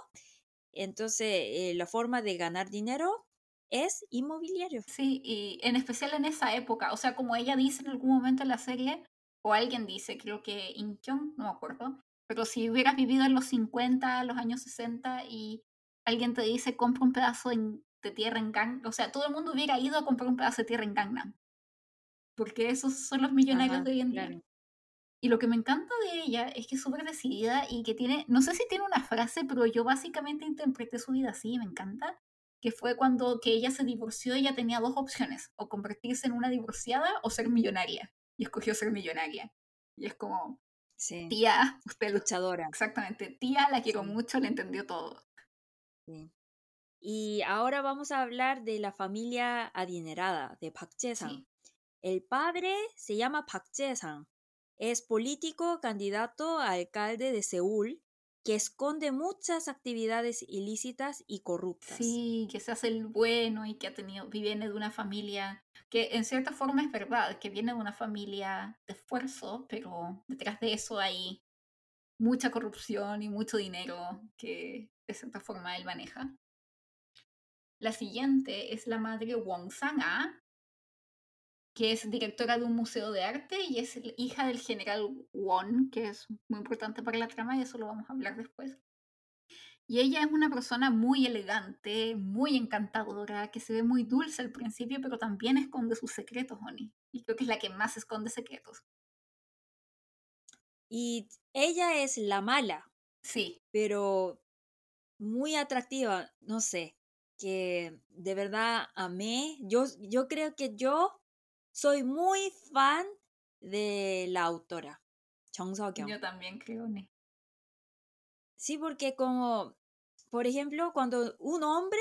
entonces, eh, la forma de ganar dinero es inmobiliario. Sí, y en especial en esa época, o sea, como ella dice en algún momento en la serie, o alguien dice, creo que Incheon, no me acuerdo, pero si hubieras vivido en los 50, los años 60 y alguien te dice compra un pedazo de tierra en Gangnam, o sea, todo el mundo hubiera ido a comprar un pedazo de tierra en Gangnam, porque esos son los millonarios de hoy en día. Y lo que me encanta de ella es que es súper decidida y que tiene, no sé si tiene una frase, pero yo básicamente interpreté su vida así, me encanta, que fue cuando que ella se divorció, ella tenía dos opciones, o convertirse en una divorciada o ser millonaria. Y escogió ser millonaria. Y es como, sí. tía, usted luchadora. Exactamente, tía, la quiero mucho, le entendió todo. Sí. Y ahora vamos a hablar de la familia adinerada de Park Jae-sang. El padre se llama Park Jae-sang es político candidato a alcalde de Seúl que esconde muchas actividades ilícitas y corruptas. Sí, que se hace el bueno y que ha tenido, viene de una familia que en cierta forma es verdad, que viene de una familia de esfuerzo, pero detrás de eso hay mucha corrupción y mucho dinero que de cierta forma él maneja. La siguiente es la madre Wong Sang-a, que es directora de un museo de arte y es hija del general Won, que es muy importante para la trama y eso lo vamos a hablar después. Y ella es una persona muy elegante, muy encantadora, que se ve muy dulce al principio, pero también esconde sus secretos, Oni. Y creo que es la que más esconde secretos. Y ella es la mala. Sí. Pero muy atractiva, no sé, que de verdad amé. Yo, yo creo que yo soy muy fan de la autora, Chong. Yo también creo, ¿no? Sí, porque como, por ejemplo, cuando un hombre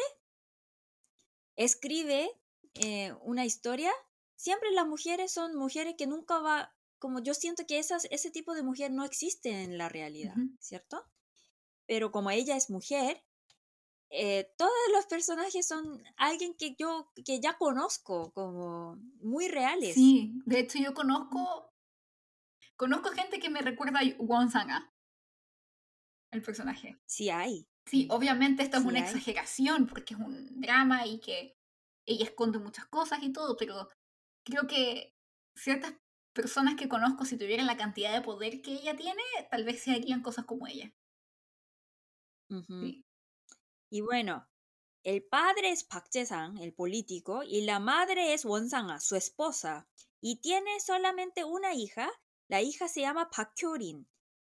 escribe eh, una historia, siempre las mujeres son mujeres que nunca va, como yo siento que esas, ese tipo de mujer no existe en la realidad, ¿cierto? Pero como ella es mujer, eh, todos los personajes son alguien que yo que ya conozco como muy reales. Sí, de hecho yo conozco conozco gente que me recuerda a Won Sang-a, el personaje. Sí hay. Sí, obviamente esto es una exageración porque es un drama y que ella esconde muchas cosas y todo, pero creo que ciertas personas que conozco, si tuvieran la cantidad de poder que ella tiene, tal vez se harían cosas como ella. sí. Y bueno, el padre es Park Jae-sang, el político, y la madre es Won Sang-a, su esposa, y tiene solamente una hija. La hija se llama Park.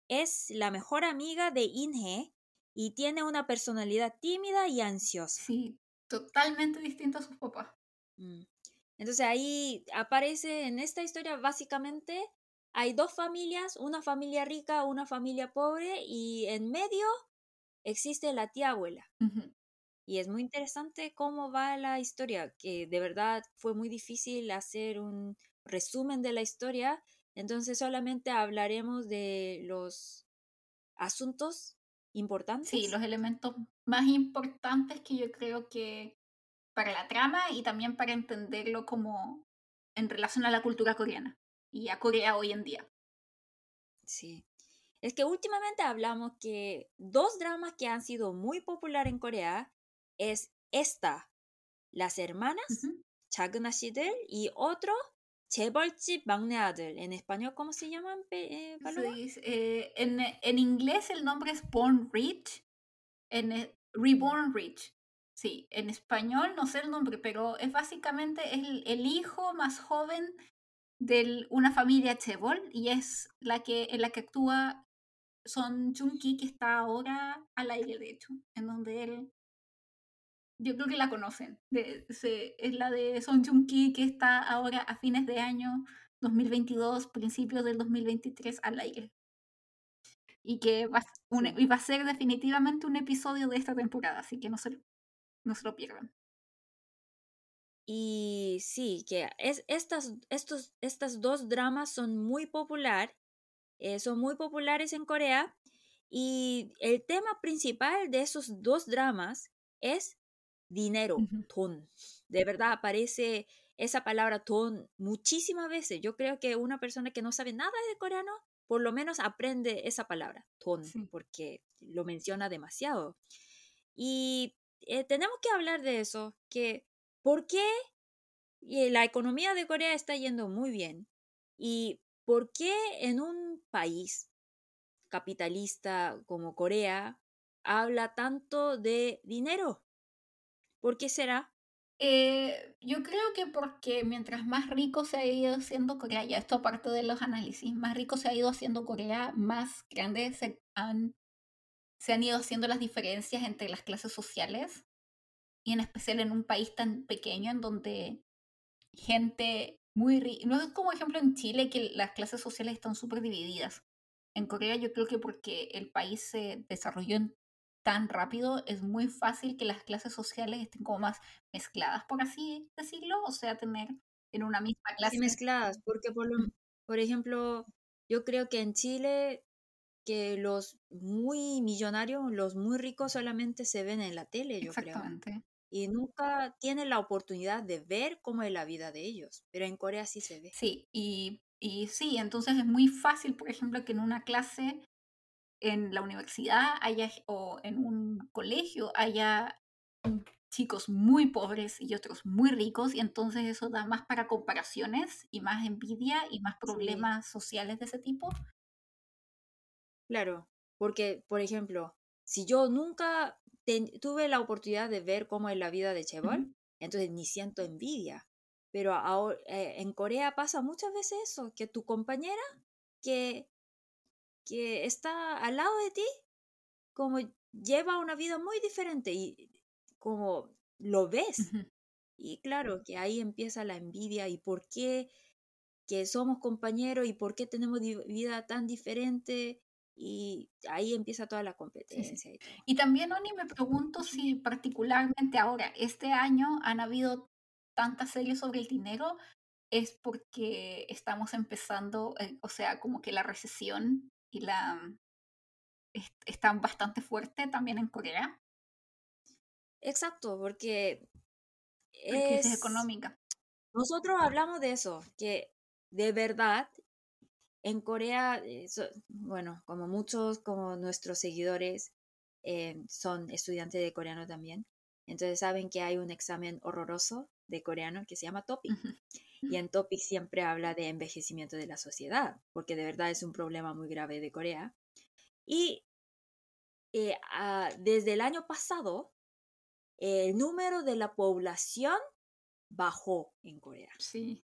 Es la mejor amiga de In-hee y tiene una personalidad tímida y ansiosa. Sí, totalmente distinto a sus papás. Mm. Entonces ahí aparece en esta historia básicamente hay dos familias, una familia rica, una familia pobre y en medio existe la tía abuela. Y es muy interesante cómo va la historia, que de verdad fue muy difícil hacer un resumen de la historia, entonces solamente hablaremos de los asuntos importantes. Sí, los elementos más importantes que yo creo que para la trama y también para entenderlo como en relación a la cultura coreana y a Corea hoy en día. Sí Es que últimamente hablamos que dos dramas que han sido muy populares en Corea es esta, Las Hermanas, uh y otro, 재벌집 막내 En español, ¿cómo se llaman? Eh, eh, en, en, inglés el nombre es Born Rich, en e, Reborn Rich. Sí, en español no sé el nombre, pero es básicamente el, el hijo más joven de una familia Chebol y es la que, en la que actúa son Jung-ki, que está ahora al aire, de hecho, en donde él. Yo creo que la conocen. Es la de Son Jung-ki, que está ahora a fines de año 2022, principios del 2023 al aire. Y que va, y va a ser definitivamente un episodio de esta temporada, así que no se, no se lo pierdan. Y sí, que es, estas, estos, estas dos dramas son muy popular, eh, son muy populares en Corea y el tema principal de esos dos dramas es dinero, ton. De verdad aparece esa palabra ton muchísimas veces. Yo creo que una persona que no sabe nada de coreano, por lo menos aprende esa palabra, ton, porque lo menciona demasiado. Y eh, tenemos que hablar de eso, que ¿Por qué la economía de Corea está yendo muy bien? ¿Y por qué en un país capitalista como Corea habla tanto de dinero? ¿Por qué será? Eh, yo creo que porque mientras más rico se ha ido haciendo Corea, ya esto aparte de los análisis, más rico se ha ido haciendo Corea, más grandes se han, se han ido haciendo las diferencias entre las clases sociales y en especial en un país tan pequeño en donde gente muy rica, no es como ejemplo en Chile que las clases sociales están súper divididas. En Corea yo creo que porque el país se desarrolló tan rápido, es muy fácil que las clases sociales estén como más mezcladas, por así decirlo, o sea, tener en una misma clase. Sí, mezcladas, porque por, por ejemplo, yo creo que en Chile que los muy millonarios, los muy ricos solamente se ven en la tele, yo Exactamente y nunca tienen la oportunidad de ver cómo es la vida de ellos, pero en Corea sí se ve. Sí, y, y sí, entonces es muy fácil, por ejemplo, que en una clase en la universidad haya o en un colegio haya chicos muy pobres y otros muy ricos y entonces eso da más para comparaciones y más envidia y más problemas sociales de ese tipo. Claro, porque por ejemplo, si yo nunca tuve la oportunidad de ver cómo es la vida de Chebol, entonces ni siento envidia. Pero ahora, eh, en Corea pasa muchas veces eso, que tu compañera que, que está al lado de ti, como lleva una vida muy diferente y como lo ves. Y claro, que ahí empieza la envidia y por qué que somos compañeros y por qué tenemos vida tan diferente y ahí empieza toda la competencia. Y, también, Oni, me pregunto si particularmente ahora, este año, han habido tantas series sobre el dinero, es porque estamos empezando, eh, o sea, como que la recesión y la están bastante fuerte también en Corea. Exacto, porque es económica. Nosotros hablamos de eso, que de verdad en Corea, eh, bueno, como muchos, como nuestros seguidores eh, son estudiantes de coreano también, entonces saben que hay un examen horroroso de coreano que se llama TOPIC. Y en TOPIC siempre habla de envejecimiento de la sociedad, porque de verdad es un problema muy grave de Corea. Y eh, ah, desde el año pasado, el número de la población bajó en Corea. Sí.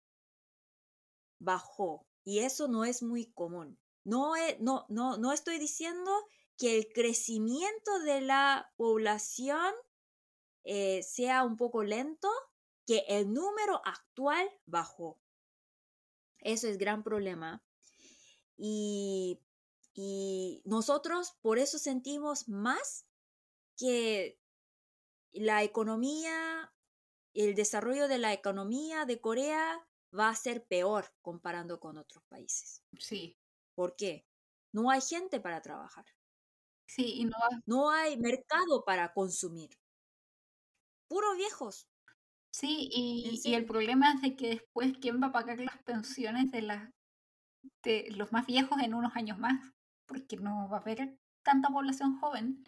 Bajó. Y eso no es muy común. No, no, no, no estoy diciendo que el crecimiento de la población eh, sea un poco lento, que el número actual bajó. Eso es gran problema. Y, y nosotros por eso sentimos más que la economía, el desarrollo de la economía de Corea va a ser peor comparando con otros países. Sí. ¿Por qué? No hay gente para trabajar. Sí, y no, no hay mercado para consumir. Puros viejos. Sí, y, y, el problema es de que después, ¿quién va a pagar las pensiones de, las de los más viejos en unos años más? Porque no va a haber tanta población joven.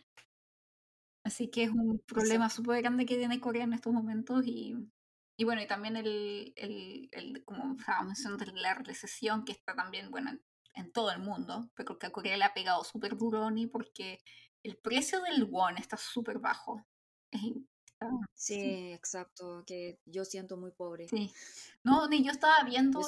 Así que es un problema súper grande que tiene Corea en estos momentos y, y bueno, y también el, el, el como estábamos mencionando, la recesión que está también, bueno, en, todo el mundo, pero que a Corea le ha pegado súper duro, ni porque el precio del won está súper bajo. Sí, exacto, que yo siento muy pobre. Sí. No, ni yo estaba viendo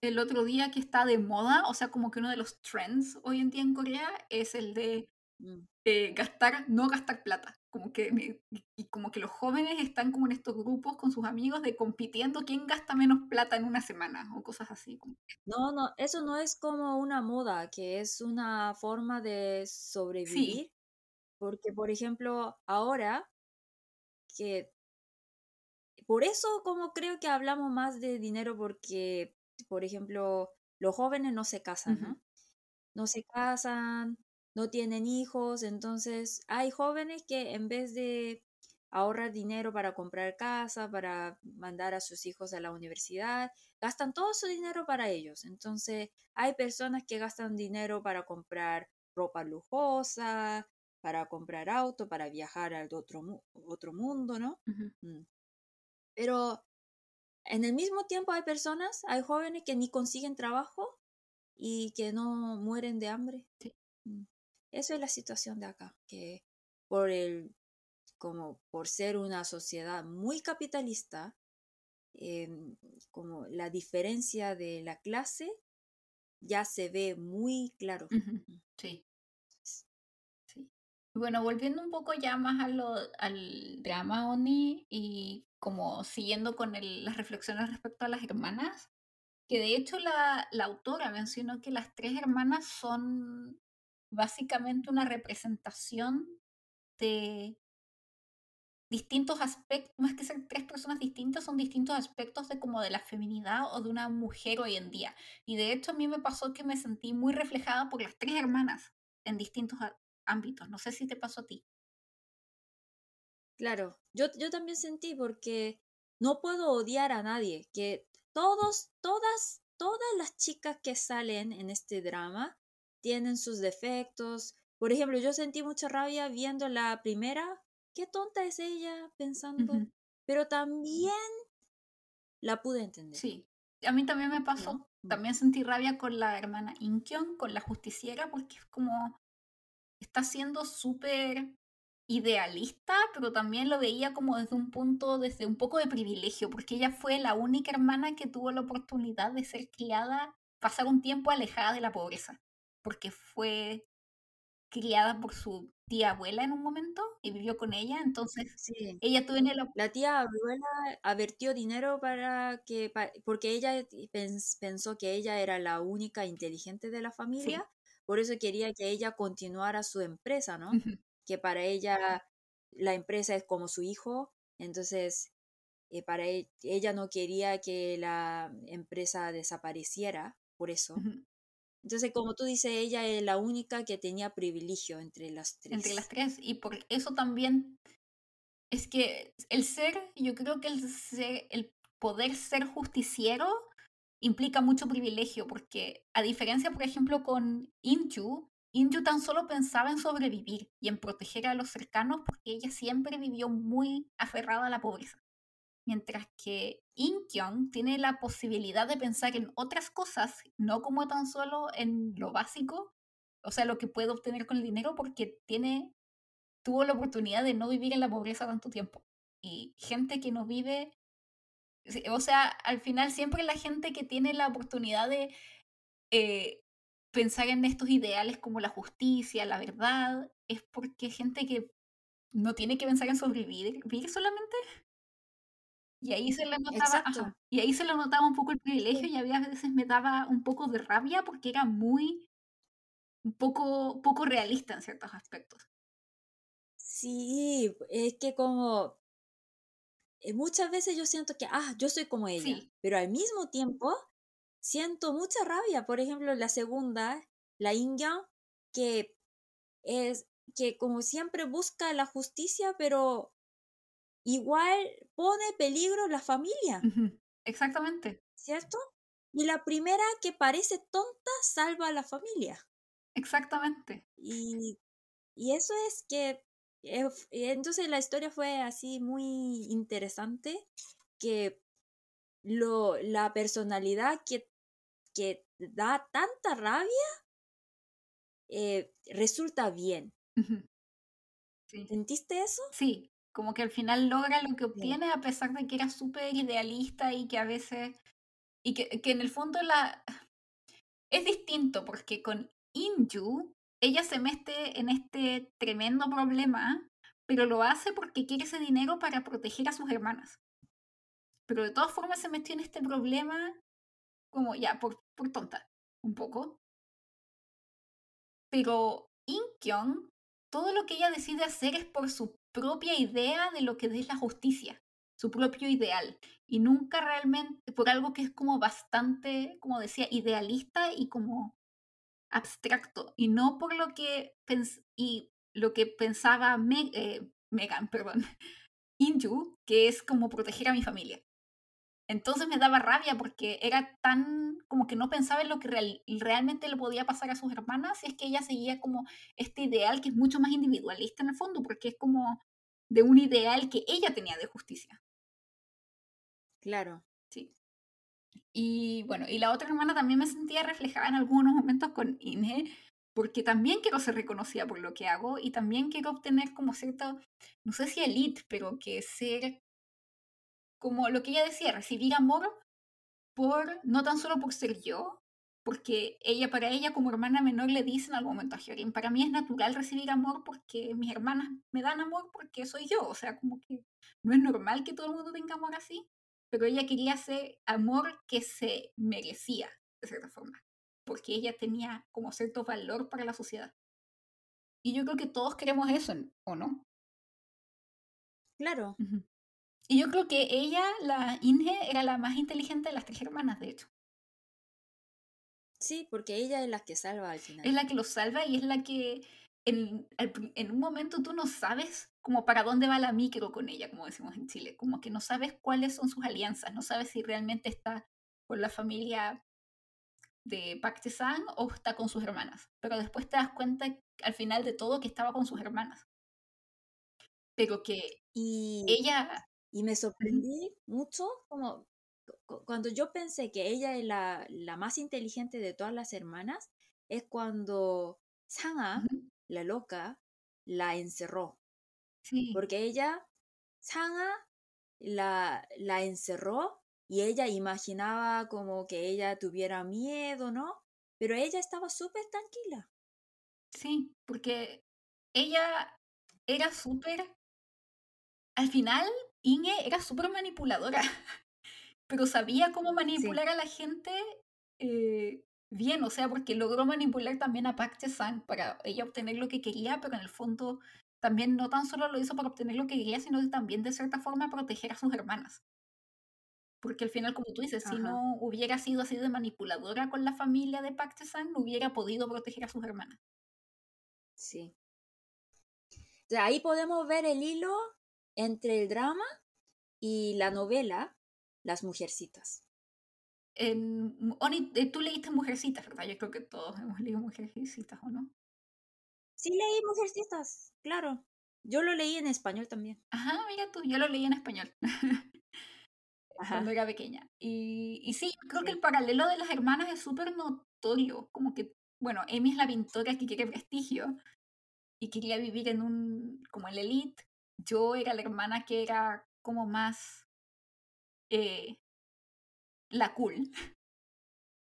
el otro día que está de moda, o sea, como que uno de los trends hoy en día en Corea es el de mm. eh, gastar, no gastar plata. Como que, y como que los jóvenes están como en estos grupos con sus amigos de compitiendo quién gasta menos plata en una semana o cosas así. No, no, eso no es como una moda, que es una forma de sobrevivir. Porque, por ejemplo, ahora que por eso como creo que hablamos más de dinero porque, por ejemplo, los jóvenes no se casan, ¿no? No se casan, no tienen hijos, entonces hay jóvenes que en vez de ahorrar dinero para comprar casa, para mandar a sus hijos a la universidad, gastan todo su dinero para ellos. Entonces hay personas que gastan dinero para comprar ropa lujosa, para comprar auto, para viajar al otro, otro mundo, ¿no? Mm. Pero en el mismo tiempo hay personas, hay jóvenes que ni consiguen trabajo y que no mueren de hambre. Mm. Esa es la situación de acá, que por el como por ser una sociedad muy capitalista, em, como la diferencia de la clase ya se ve muy claro. Mm. Sí. Bueno, volviendo un poco ya más a lo, al drama Oni y como siguiendo con las reflexiones respecto a las hermanas, que de hecho la, la autora mencionó que las tres hermanas son básicamente una representación de distintos aspectos, más que ser tres personas distintas, son distintos aspectos de como de la feminidad o de una mujer hoy en día. Y de hecho a mí me pasó que me sentí muy reflejada por las tres hermanas en distintos ámbitos. No sé si te pasó a ti. Claro, yo, yo también sentí porque no puedo odiar a nadie, que todos, todas, todas las chicas que salen en este drama tienen sus defectos. Por ejemplo, yo sentí mucha rabia viendo la primera. Qué tonta es ella pensando. Pero también la pude entender. Sí, a mí también me pasó. Mm. También sentí rabia con la hermana Inkyong, con la justiciera, porque es como está siendo súper idealista, pero también lo veía como desde un punto, desde un poco de privilegio, porque ella fue la única hermana que tuvo la oportunidad de ser criada, pasar un tiempo alejada de la pobreza, porque fue criada por su tía abuela en un momento y vivió con ella, entonces sí. ella tuvo en el... La tía abuela avertió dinero para que, porque ella pensó que ella era la única inteligente de la familia por eso quería que ella continuara su empresa, ¿no? Que para ella la empresa es como su hijo, entonces eh, para e, ella no quería que la empresa desapareciera, por eso. Entonces, como tú dices, ella es la única que tenía privilegio entre las tres. Entre las tres, y por eso también es que el ser, yo creo que el, el poder ser justiciero implica mucho privilegio, porque a diferencia, por ejemplo, con Inju, Inju tan solo pensaba en sobrevivir y en proteger a los cercanos porque ella siempre vivió muy aferrada a la pobreza. Mientras que Inkyong tiene la posibilidad de pensar en otras cosas, no como tan solo en lo básico, o sea, lo que puede obtener con el dinero, porque tiene, tuvo la oportunidad de no vivir en la pobreza tanto tiempo. Y gente que no vive o sea, al final siempre la gente que tiene la oportunidad de eh, pensar en estos ideales como la justicia, la verdad, es porque gente que no tiene que pensar en sobrevivir vivir solamente. Y ahí se le notaba, y ahí se le notaba un poco el privilegio y había veces me daba un poco de rabia porque era muy un poco, poco realista en ciertos aspectos. Sí, es que como eh, muchas veces yo siento que, ah, yo soy como ella, pero al mismo tiempo siento mucha rabia. Por ejemplo, la segunda, la Inga, que es que como siempre busca la justicia, pero igual pone peligro la familia. Exactamente. ¿Cierto? Y la primera que parece tonta salva a la familia. Exactamente. Y, y eso es que eh, entonces la historia fue así muy interesante, que lo, la personalidad que, que da tanta rabia eh, resulta bien. ¿Sentiste eso? Sí, como que al final logra lo que obtiene a pesar de que era súper idealista y que a veces... Y que, que en el fondo la... Es distinto porque con Inju ella se mete en este tremendo problema, pero lo hace porque quiere ese dinero para proteger a sus hermanas. Pero de todas formas se metió en este problema como ya, por, por tonta, un poco. Pero Inkyong, todo lo que ella decide hacer es por su propia idea de lo que es la justicia, su propio ideal. Y nunca realmente por algo que es como bastante, como decía, idealista y como abstracto y no por lo que, y lo que pensaba eh, Megan, *laughs* perdón, Inju, que es como proteger a mi familia. Entonces me daba rabia porque era tan como que no pensaba en lo que realmente le podía pasar a sus hermanas y es que ella seguía como este ideal que es mucho más individualista en el fondo porque es como de un ideal que ella tenía de justicia. Claro. Y bueno, y la otra hermana también me sentía reflejada en algunos momentos con Inge, porque también quiero ser reconocida por lo que hago y también quiero obtener como cierta, no sé si elite, pero que ser como lo que ella decía, recibir amor por, no tan solo por ser yo, porque ella, para ella como hermana menor le dicen al momento a Hyorin, para mí es natural recibir amor porque mis hermanas me dan amor porque soy yo, o sea, como que no es normal que todo el mundo tenga amor así, pero ella quería hacer amor que se merecía, de cierta forma, porque ella tenía como cierto valor para la sociedad. Y yo creo que todos queremos eso, ¿o no? Claro. Y yo creo que ella, la Inge, era la más inteligente de las tres hermanas, de hecho. Sí, porque ella es la que salva al final. Es la que lo salva y es la que en, en un momento tú no sabes como para dónde va la micro con ella, como decimos en Chile, como que no sabes cuáles son sus alianzas, no sabes si realmente está con la familia de San o está con sus hermanas, pero después te das cuenta al final de todo que estaba con sus hermanas. Pero que y, ella... Y me sorprendí mucho como cuando yo pensé que ella es la, la, más inteligente de todas las hermanas, es cuando Sanga, la loca, la encerró. Porque ella, Sanga, la, la encerró y ella imaginaba como que ella tuviera miedo, ¿no? Pero ella estaba súper tranquila. Sí, porque ella era súper... Al final, Inge era súper manipuladora, *laughs* pero sabía cómo manipular a la gente eh, bien, o sea, porque logró manipular también a Park San para ella obtener lo que quería, pero en el fondo también no tan solo lo hizo para obtener lo que quería, sino también de cierta forma proteger a sus hermanas. Porque al final, como tú dices, si no hubiera sido así de manipuladora con la familia de Pactesan, no hubiera podido proteger a sus hermanas. Sí. De ahí podemos ver el hilo entre el drama y la novela Las Mujercitas. En, Oni, eh, tú leíste Mujercitas, ¿verdad? Yo creo que todos hemos leído Mujercitas, ¿o no? Sí leí Mujercitas, claro. Yo lo leí en español también. Ajá, mira tú, yo lo leí en español. *laughs* Cuando era pequeña. Y, y sí, creo que el paralelo de las hermanas es súper notorio. Como que, bueno, Amy es la pintora que quiere prestigio y quería vivir en un, como en la elite. Yo era la hermana que era como más eh, la cool.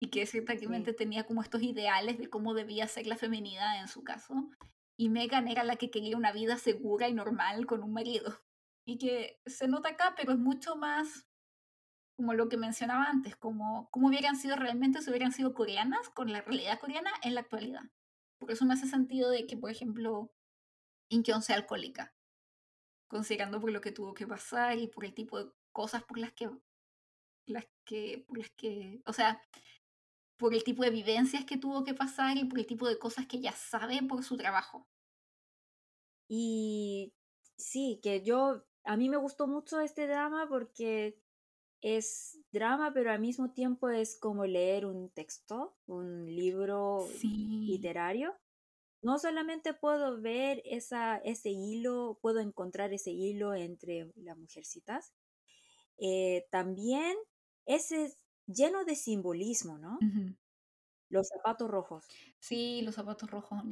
y que ciertamente tenía como estos ideales de cómo debía ser la feminidad en su caso. Y Megan era la que quería una vida segura y normal con un marido. Y que se nota acá, pero es mucho más como lo que mencionaba antes, como cómo hubieran sido realmente si hubieran sido coreanas con la realidad coreana en la actualidad. Por eso me hace sentido de que, por ejemplo, Incheon sea alcohólica, considerando por lo que tuvo que pasar y por el tipo de cosas por las que, las que, por las que, o sea, por el tipo de vivencias que tuvo que pasar y por el tipo de cosas que ella sabe por su trabajo. Y sí, que yo, a mí me gustó mucho este drama porque es drama, pero al mismo tiempo es como leer un texto, un libro literario. No solamente puedo ver esa, ese hilo, puedo encontrar ese hilo entre las mujercitas, eh, también ese lleno de simbolismo, ¿no? Los zapatos rojos. Sí, los zapatos rojos.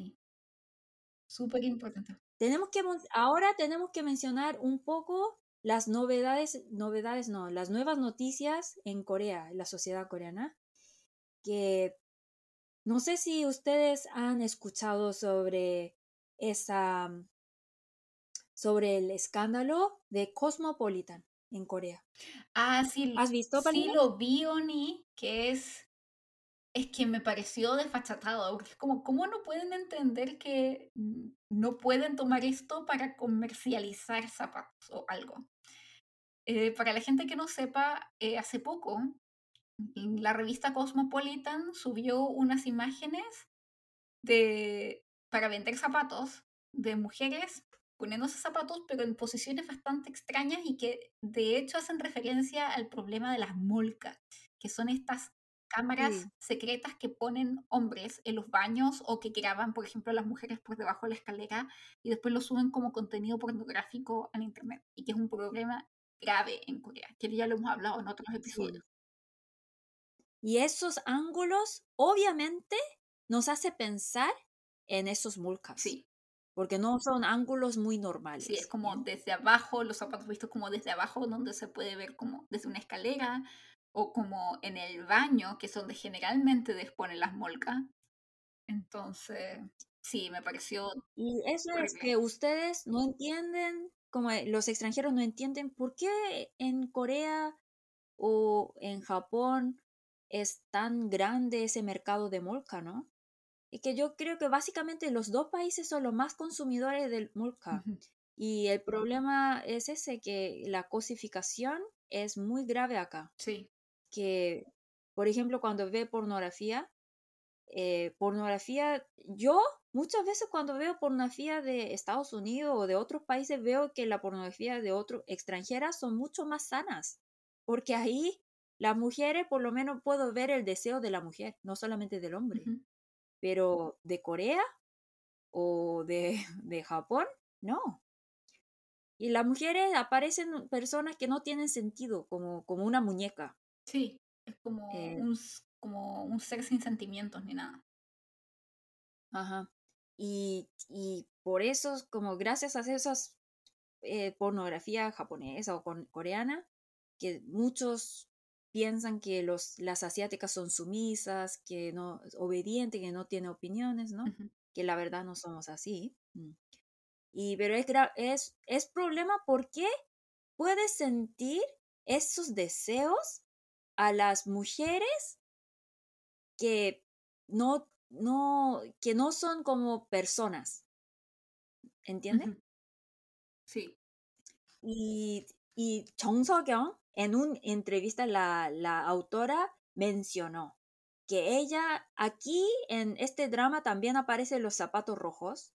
Súper importante. Tenemos que, ahora tenemos que mencionar un poco las novedades, novedades no, las nuevas noticias en Corea, en la sociedad coreana, que no sé si ustedes han escuchado sobre esa, sobre el escándalo de Cosmopolitan en Corea. Ah, sí. ¿Has visto? Sí, lo vi, Oni, que es es que me pareció desfachatado, porque es como, ¿cómo no pueden entender que no pueden tomar esto para comercializar zapatos o algo? Eh, para la gente que no sepa, eh, hace poco la revista Cosmopolitan subió unas imágenes de, para vender zapatos de mujeres poniéndose zapatos, pero en posiciones bastante extrañas y que de hecho hacen referencia al problema de las molcas, que son estas cámaras secretas que ponen hombres en los baños o que graban, por ejemplo, a las mujeres por debajo de la escalera y después lo suben como contenido pornográfico en Internet y que es un problema grave en Corea, que ya lo hemos hablado en otros episodios. Y esos ángulos obviamente nos hace pensar en esos mulkas. Sí. Porque no son ángulos muy normales. Sí, es como desde abajo, los zapatos vistos como desde abajo, donde se puede ver como desde una escalera, o como en el baño, que es donde generalmente disponen las molcas. Entonces, sí, me pareció... Y eso es que ustedes no entienden, como los extranjeros no entienden por qué en Corea o en Japón es tan grande ese mercado de molca, ¿no? Y que yo creo que básicamente los dos países son los más consumidores del molca. Y el problema es ese, que la cosificación es muy grave acá. Sí que, por ejemplo, cuando ve pornografía, eh, pornografía, yo muchas veces cuando veo pornografía de Estados Unidos o de otros países veo que la pornografía de otros extranjeras son mucho más sanas, porque ahí las mujeres por lo menos puedo ver el deseo de la mujer, no solamente del hombre, pero de Corea o de, *laughs* de Japón, no. Y las mujeres aparecen personas que no tienen sentido, como, como una muñeca. Sí, es como, eh un, como un ser sin sentimientos ni nada. Ajá. Y, y por eso, como gracias a esas eh, pornografía japonesa o coreana, que muchos piensan que los, las asiáticas son sumisas, que no obedientes, que no tienen opiniones, ¿no? Que la verdad no somos así. Mm. Y pero es, es, es problema porque puedes sentir esos deseos a las mujeres que no, no, que no son como personas. ¿Entienden? Sí. Y, y Chong So-kyung, en una entrevista, la, la autora mencionó que ella aquí en este drama también aparecen los zapatos rojos,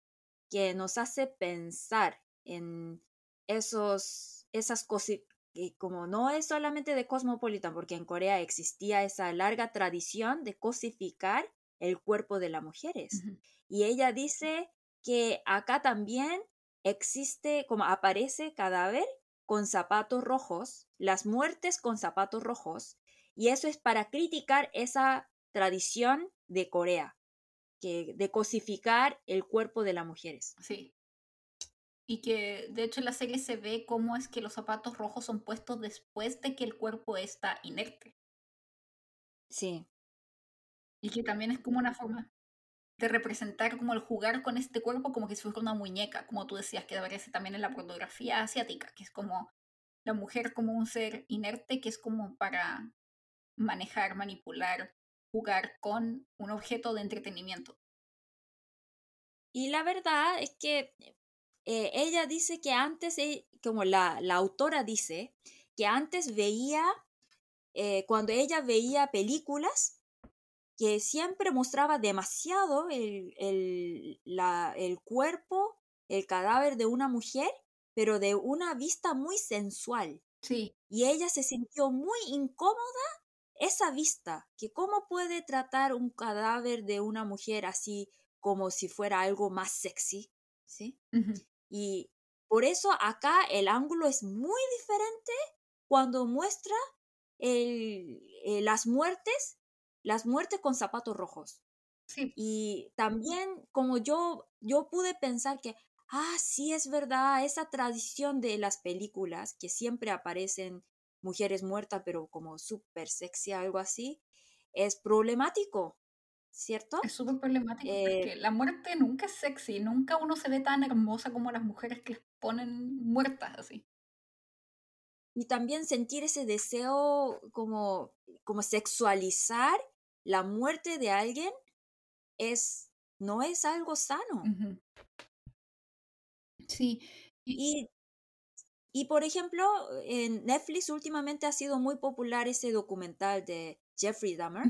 que nos hace pensar en esos, esas cosas y como no es solamente de Cosmopolitan, porque en Corea existía esa larga tradición de cosificar el cuerpo de las mujeres. Y ella dice que acá también existe, como aparece cadáver con zapatos rojos, las muertes con zapatos rojos, y eso es para criticar esa tradición de Corea, que, de cosificar el cuerpo de las mujeres. Sí, y que de hecho en la serie se ve cómo es que los zapatos rojos son puestos después de que el cuerpo está inerte. Sí. Y que también es como una forma de representar como el jugar con este cuerpo como que si fuera una muñeca, como tú decías, que aparece también en la pornografía asiática, que es como la mujer como un ser inerte que es como para manejar, manipular, jugar con un objeto de entretenimiento. Y la verdad es que eh, ella dice que antes, eh, como la, la, autora dice, que antes veía, eh, cuando ella veía películas, que siempre mostraba demasiado el, el, la, el cuerpo, el cadáver de una mujer, pero de una vista muy sensual. Sí. Y ella se sintió muy incómoda esa vista, que cómo puede tratar un cadáver de una mujer así como si fuera algo más sexy, ¿sí? Y por eso acá el ángulo es muy diferente cuando muestra el, eh, las muertes, las muertes con zapatos rojos. Sí. Y también como yo, yo pude pensar que, ah, sí es verdad, esa tradición de las películas que siempre aparecen mujeres muertas, pero como súper sexy, algo así, es problemático, ¿cierto? Es súper problemático porque Eh, la muerte nunca es sexy, nunca uno se ve tan hermosa como las mujeres que les ponen muertas así. y también sentir ese deseo como, como sexualizar la muerte de alguien es, no es algo sano. Sí, y Y, por ejemplo, en Netflix últimamente ha sido muy popular ese documental de Jeffrey Dahmer,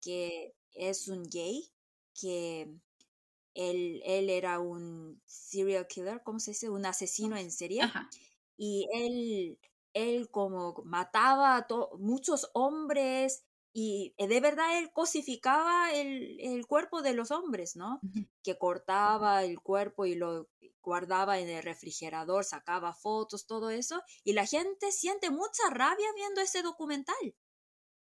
que es un gay, que él, él era un serial killer, ¿cómo se dice? Un asesino en serie. ajá, Y él, él como mataba a muchos hombres y eh, de verdad él cosificaba el, el cuerpo de los hombres, ¿no? Que cortaba el cuerpo y lo guardaba en el refrigerador, sacaba fotos, todo eso. Y la gente siente mucha rabia viendo ese documental.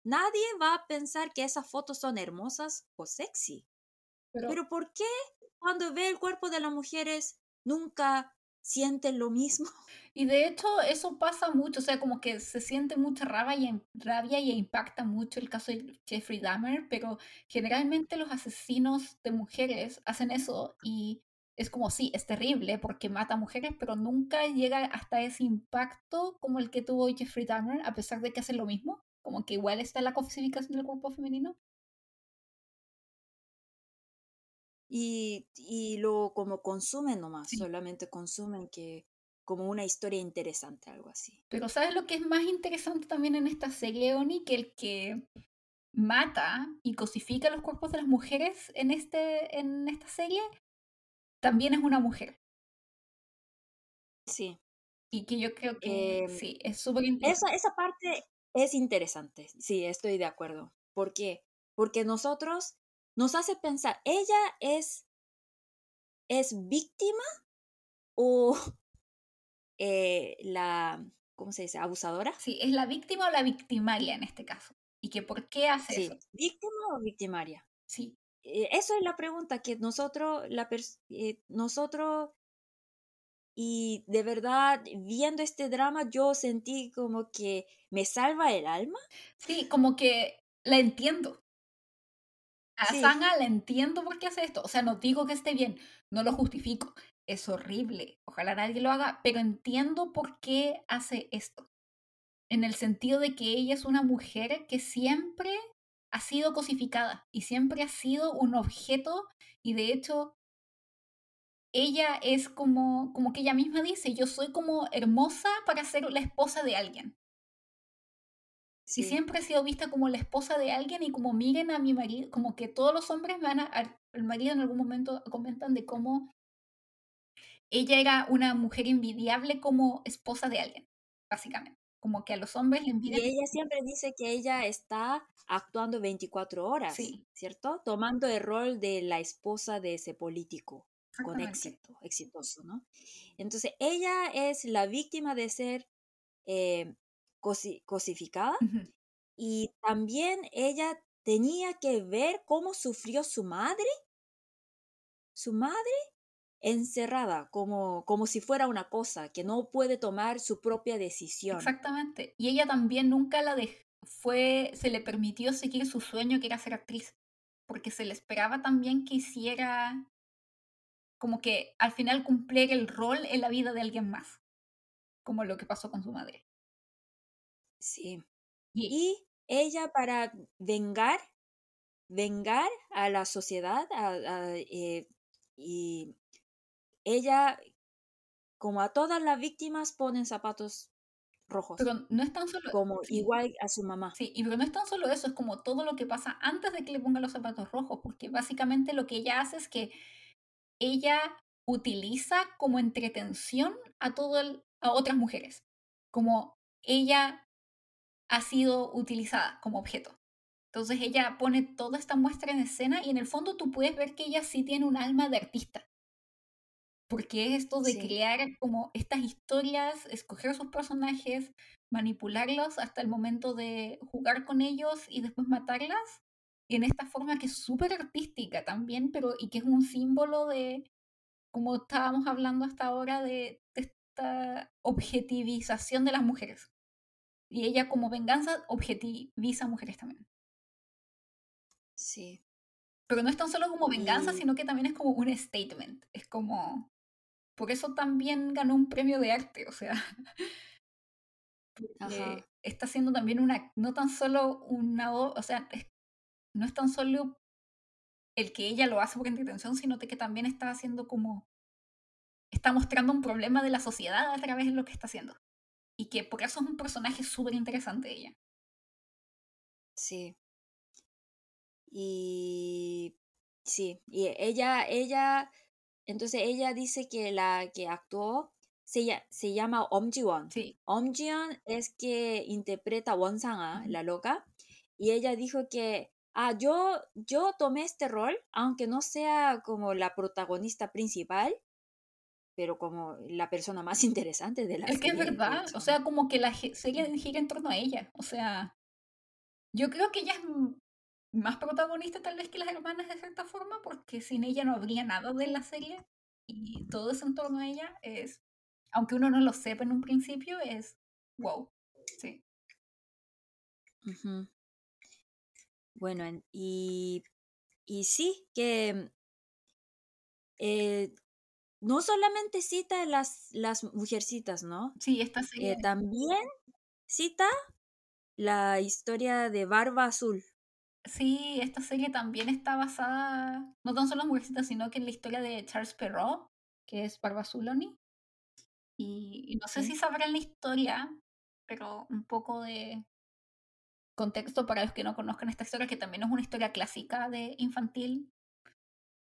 Nadie va a pensar que esas fotos son hermosas o sexy. Pero, Pero ¿por qué cuando ve el cuerpo de las mujeres nunca sienten lo mismo? y de hecho eso pasa mucho, o sea, como que se siente mucha rabia y, rabia y impacta mucho el caso de Jeffrey Dahmer, pero generalmente los asesinos de mujeres hacen eso y es como, sí, es terrible porque mata mujeres, pero nunca llega hasta ese impacto como el que tuvo Jeffrey Dahmer, a pesar de que hacen lo mismo, como que igual está la cosificación del cuerpo femenino. Y, y lo como consumen nomás, Sí. solamente consumen que como una historia interesante, algo así. Pero ¿sabes lo que es más interesante también en esta serie, Oni? Que el que mata y cosifica los cuerpos de las mujeres en, este, en esta serie también es una mujer. Sí, Y que yo creo que Em, sí, es súper interesante. esa, esa parte es interesante, sí, estoy de acuerdo. ¿Por qué? Porque nosotros nos hace pensar, ¿ella es, es víctima o *laughs* eh, la, ¿cómo se dice? ¿Abusadora? Sí, es la víctima o la victimaria en este caso. Y que por qué hace Sí, eso. víctima o victimaria. Sí, Eh, eso es la pregunta que nosotros, la eh, nosotros, y de verdad, viendo este drama, yo sentí como que me salva el alma. sí, como que la entiendo. A Sí, la entiendo por qué hace esto. O sea, no digo que esté bien, no lo justifico. Es horrible. Ojalá nadie lo haga, pero entiendo por qué hace esto. En el sentido de que ella es una mujer que siempre ha sido cosificada y siempre ha sido un objeto y de hecho ella es como, como que ella misma dice, yo soy como hermosa para ser la esposa de alguien. Y sí. siempre he sido vista como la esposa de alguien y como miren a mi marido, como que todos los hombres me van a, al el marido en algún momento comentan de cómo ella era una mujer envidiable como esposa de alguien, básicamente. Como que a los hombres le Y envidian. ella siempre dice que ella está actuando 24 horas, Sí, ¿cierto? Tomando el rol de la esposa de ese político con éxito, exitoso, ¿no? Entonces, ella es la víctima de ser eh, cosi- cosificada y también ella tenía que ver cómo sufrió su madre, su madre encerrada, como, como si fuera una cosa, que no puede tomar su propia decisión. Exactamente. Y ella también nunca la dej- fue, se le permitió seguir su sueño que era ser actriz. porque se le esperaba también que hiciera como que al final cumplir el rol en la vida de alguien más, como lo que pasó con su madre. Sí. Y, ella para vengar, vengar a la sociedad, eh, y ella, como a todas las víctimas, ponen zapatos rojos. Pero no es tan solo. Como igual a su mamá. Sí, y pero no es tan solo eso, es como todo lo que pasa antes de que le ponga los zapatos rojos, porque básicamente lo que ella hace es que ella utiliza como entretención a todo a otras mujeres. Como ella ha sido utilizada como objeto. Entonces ella pone toda esta muestra en escena y en el fondo tú puedes ver que ella sí tiene un alma de artista. Porque es esto de crear como estas historias, escoger sus personajes, manipularlos hasta el momento de jugar con ellos y después matarlas. en esta forma que es súper artística también, pero y que es un símbolo de, como estábamos hablando hasta ahora, de esta objetivización de las mujeres. Y ella como venganza objetiviza a mujeres también. Sí. Pero no es tan solo como venganza, sino que también es como un statement. Es como... Por eso también ganó un premio de arte, o sea... *laughs* Está haciendo también una... No tan solo una... O sea, no es tan solo el que ella lo hace por intención, sino que también está haciendo como... Está mostrando un problema de la sociedad a través de lo que está haciendo. Y que por eso es un personaje súper interesante ella. Sí. Y sí, y ella, ella, entonces ella dice que la que actuó se, se llama Om Ji-won. Sí. Om Ji-won es que interpreta Won Sang-a, la loca, y ella dijo que, ah, yo, yo tomé este rol, aunque no sea como la protagonista principal, pero como la persona más *laughs* interesante de la serie. Es que es verdad, o sea, como que la serie gira en torno a ella, o sea, yo creo que ella es más protagonista tal vez que las hermanas de cierta forma, porque sin ella no habría nada de la serie y todo eso en torno a ella es, aunque uno no lo sepa en un principio, es wow, sí. Bueno, y, y sí, que eh, no solamente cita las, las mujercitas, ¿no? Sí, esta serie. Eh, también cita la historia de Barba Azul. Sí, esta serie también está basada, no tan solo en mujercitas, sino que en la historia de Charles Perrault, que es Barba Azul Y, no sé si sabrán la historia, pero un poco de contexto para los que no conozcan esta historia, que también es una historia clásica de infantil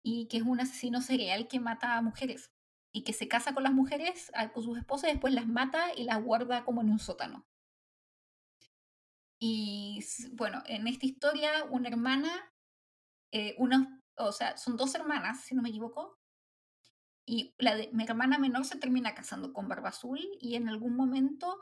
y que es un asesino serial que mata a mujeres y que se casa con las mujeres, con sus esposas, después las mata y las guarda como en un sótano. Y bueno, en esta historia, una hermana, eh, una, o sea, son dos hermanas, si no me equivoco, y la de, mi hermana menor se termina casando con Barba Azul y en algún momento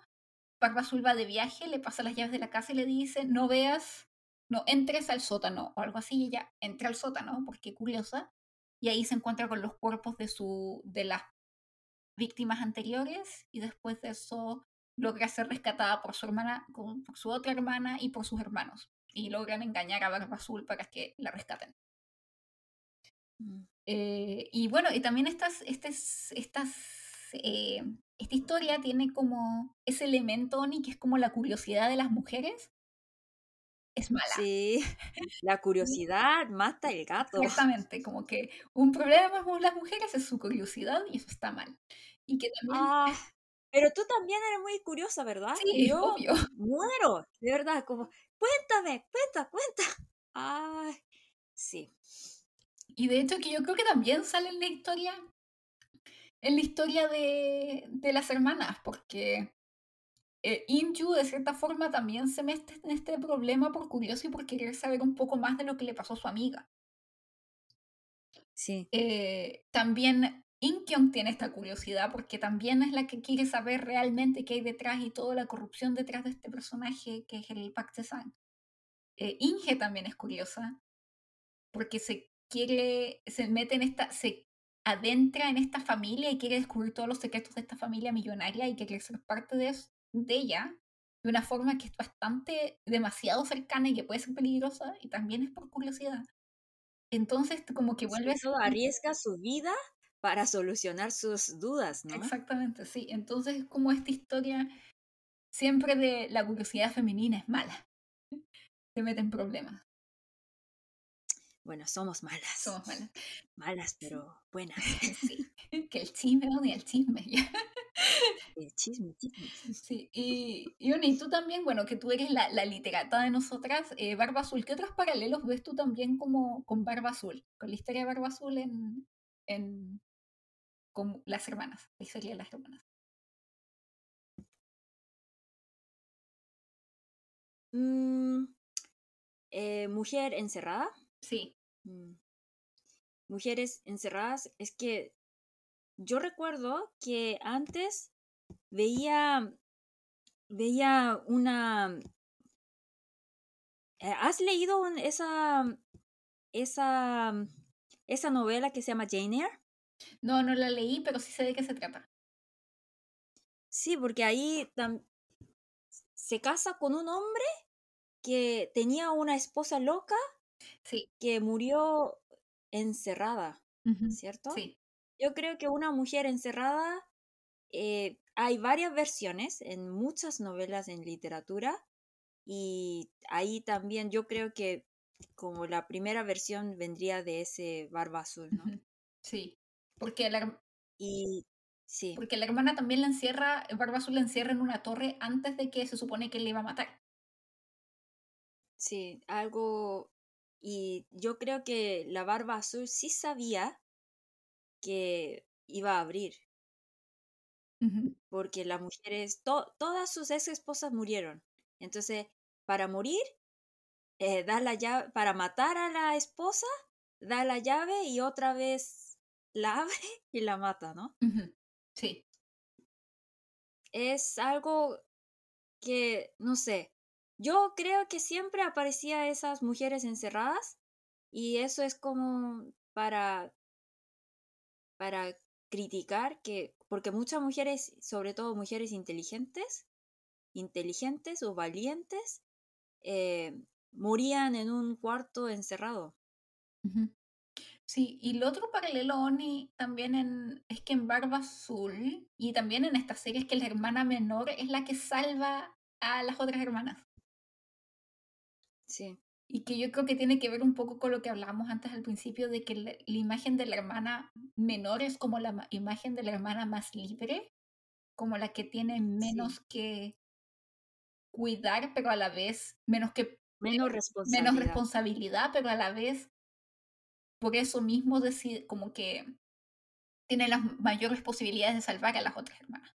Barba Azul va de viaje, le pasa las llaves de la casa y le dice, no veas no entres al sótano o algo así, y ella entra al sótano porque curiosa, y ahí se encuentra con los cuerpos de, su, de las víctimas anteriores, y después de eso logra ser rescatada por su hermana, por su otra hermana y por sus hermanos, y logran engañar a Barba Azul para que la rescaten. Mm. Eh, y bueno, y también estas, estas, estas eh, esta historia tiene como ese elemento, Oni, que es como la curiosidad de las mujeres, es mala. Sí, *laughs* la curiosidad mata el gato. *laughs* Exactamente, como que un problema con las mujeres es su curiosidad y eso está mal. Y que también... Ah, pero tú también eres muy curiosa, ¿verdad? Sí, Yo obvio. muero, de verdad, como, cuéntame, cuenta, cuenta. *laughs* Ay, sí. Y de hecho que yo creo que también sale en la historia, en la historia de, de las hermanas, porque eh, Inju de cierta forma también se mete en este problema por curioso y por querer saber un poco más de lo que le pasó a su amiga. Sí. Eh, también Inkyong tiene esta curiosidad porque también es la que quiere saber realmente qué hay detrás y toda la corrupción detrás de este personaje que es el Pak Sang. Eh, Inge también es curiosa porque se quiere, se mete en esta, se adentra en esta familia y quiere descubrir todos los secretos de esta familia millonaria y quiere ser parte de eso de ella de una forma que es bastante demasiado cercana y que puede ser peligrosa y también es por curiosidad. Entonces, como que vuelve todo arriesga su vida para solucionar sus dudas, ¿no? Exactamente, sí. Entonces, como esta historia siempre de la curiosidad femenina es mala. *laughs* Se mete en problemas. Bueno, somos malas. Somos malas. Malas, pero buenas. *laughs* Sí. Que el chisme odia el chisme. El chisme, chisme. Sí. Y, y, tú también, bueno, que tú eres la, la literata de nosotras, eh, Barba Azul. ¿Qué otros paralelos ves tú también como con Barba Azul? Con la historia de Barba Azul en, en con las hermanas, la historia de las hermanas. Mm, eh, mujer encerrada. Sí. Mm. Mujeres encerradas. Es que yo recuerdo que antes veía, veía una... Eh, ¿Has leído esa, esa, esa novela que se llama Jane Eyre? No, no la leí, pero sí sé de qué se trata. Sí, porque ahí se casa con un hombre que tenía una esposa loca sí. que murió encerrada, ¿cierto? Sí. Yo creo que una mujer encerrada, eh, hay varias versiones en muchas novelas en literatura y ahí también yo creo que como la primera versión vendría de ese barba azul, ¿no? Sí, porque la, y sí. Porque la hermana también la encierra, Barba Azul la encierra en una torre antes de que se supone que le iba a matar. Sí, algo... Y yo creo que la barba azul sí sabía que iba a abrir. Porque las mujeres, todas sus ex esposas murieron. Entonces, para morir, eh, da la llave, para matar a la esposa, da la llave y otra vez la *laughs* abre y la mata, ¿no? Sí. Es algo que, no sé, yo creo que siempre aparecía esas mujeres encerradas y eso es como para para criticar que porque muchas mujeres, sobre todo mujeres inteligentes, inteligentes o valientes, eh, morían en un cuarto encerrado. Sí, y el otro paralelo, Oni, también en, es que en Barba Azul y también en esta serie es que la hermana menor es la que salva a las otras hermanas. Sí. Y que yo creo que tiene que ver un poco con lo que hablábamos antes al principio, de que la, imagen de la hermana menor es como la imagen de la hermana más libre, como la que tiene menos que cuidar, pero a la vez menos que menos responsabilidad. menos responsabilidad, pero a la vez por eso mismo decide como que tiene las mayores posibilidades de salvar a las otras hermanas.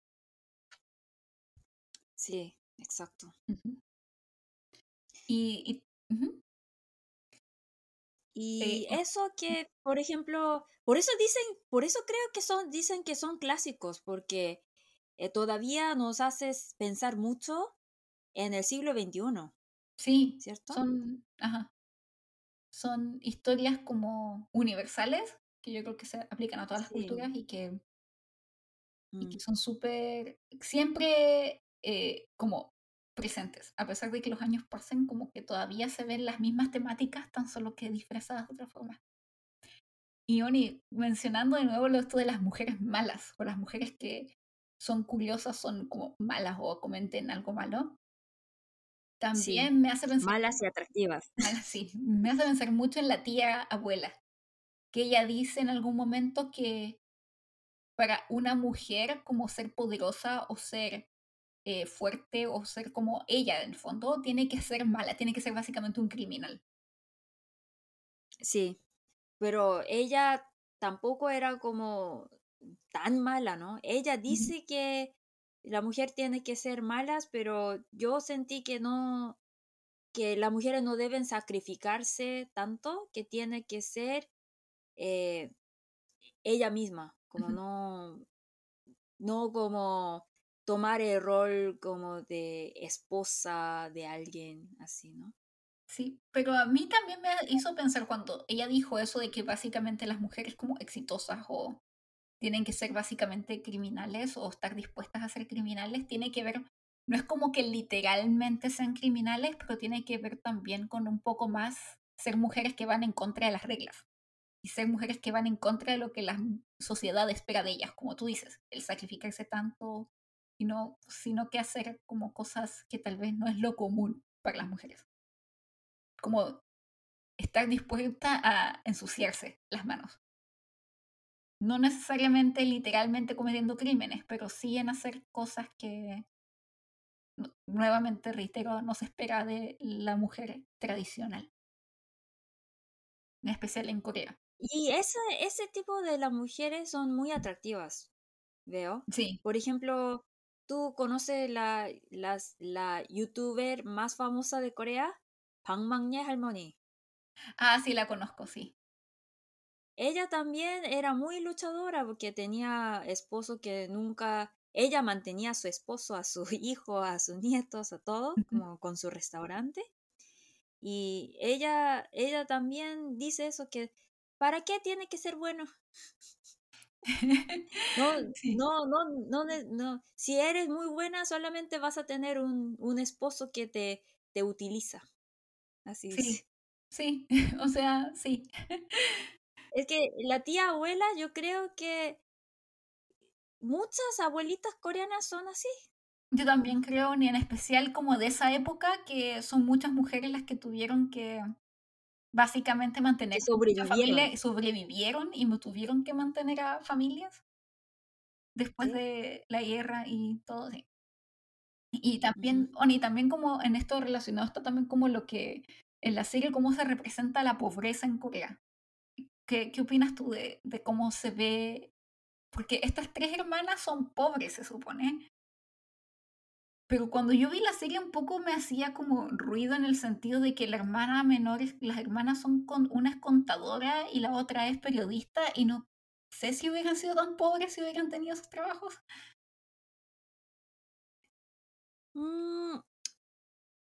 Sí, exacto. Y, y, eh, eso que, por ejemplo, por eso dicen, por eso creo que son, dicen que son clásicos, porque eh, todavía nos haces pensar mucho en el siglo XXI. Sí, ¿cierto? Son, ajá, son historias como universales, que yo creo que se aplican a todas las culturas y que, y que mm. son súper, siempre eh, como presentes, a pesar de que los años pasen, como que todavía se ven las mismas temáticas, tan solo que disfrazadas de otra forma. Y Oni, mencionando de nuevo lo esto de las mujeres malas, o las mujeres que son curiosas, son como malas o comenten algo malo, también me hace pensar... Malas y atractivas. Malas, sí, me hace pensar mucho en la tía abuela, que ella dice en algún momento que para una mujer como ser poderosa o ser eh, fuerte o ser como ella en el fondo, tiene que ser mala, tiene que ser básicamente un criminal. Sí, pero ella tampoco era como tan mala, ¿no? Ella dice que la mujer tiene que ser malas, pero yo sentí que no, que las mujeres no deben sacrificarse tanto, que tiene que ser eh, ella misma, como no, no como tomar el rol como de esposa de alguien así, ¿no? Sí, pero a mí también me hizo pensar cuando ella dijo eso de que básicamente las mujeres como exitosas o tienen que ser básicamente criminales o estar dispuestas a ser criminales, tiene que ver, no es como que literalmente sean criminales, pero tiene que ver también con un poco más ser mujeres que van en contra de las reglas y ser mujeres que van en contra de lo que la sociedad espera de ellas, como tú dices, el sacrificarse tanto, y no, sino que hacer como cosas que tal vez no es lo común para las mujeres. Como estar dispuesta a ensuciarse las manos. No necesariamente literalmente cometiendo crímenes, pero sí en hacer cosas que, nuevamente reitero, no se espera de la mujer tradicional. En especial en Corea. Y ese, ese tipo de las mujeres son muy atractivas, veo. Sí. Por ejemplo, ¿tú conoces la, las, la youtuber más famosa de Corea? Bang Halmoni. Ah, sí, la conozco, sí. Ella también era muy luchadora porque tenía esposo que nunca, ella mantenía a su esposo, a su *laughs* hijo, a sus nietos, a todo, como con su restaurante. Y ella, ella también dice eso, que ¿para qué tiene que ser bueno? *laughs* No, no, no, no, no, si eres muy buena solamente vas a tener un, un esposo que te, te utiliza. Así sí, Sí, *laughs* o sea, sí. *laughs* Es que la tía abuela, yo creo que muchas abuelitas coreanas son así. Yo también creo, ni en especial como de esa época, que son muchas mujeres las que tuvieron que básicamente mantener sobrevivieron. sobrevivieron y tuvieron que mantener a familias después de la guerra y todo. Sí. Y también, y también como en esto relacionado está también como lo que en la serie, cómo se representa la pobreza en Corea. ¿Qué, qué opinas tú de, de cómo se ve? Porque estas tres hermanas son pobres, se supone, pero cuando yo vi la serie un poco me hacía como ruido en el sentido de que la hermana menor, las hermanas son con, una es contadora y la otra es periodista y no sé si hubieran sido tan pobres si hubieran tenido esos trabajos. Mm,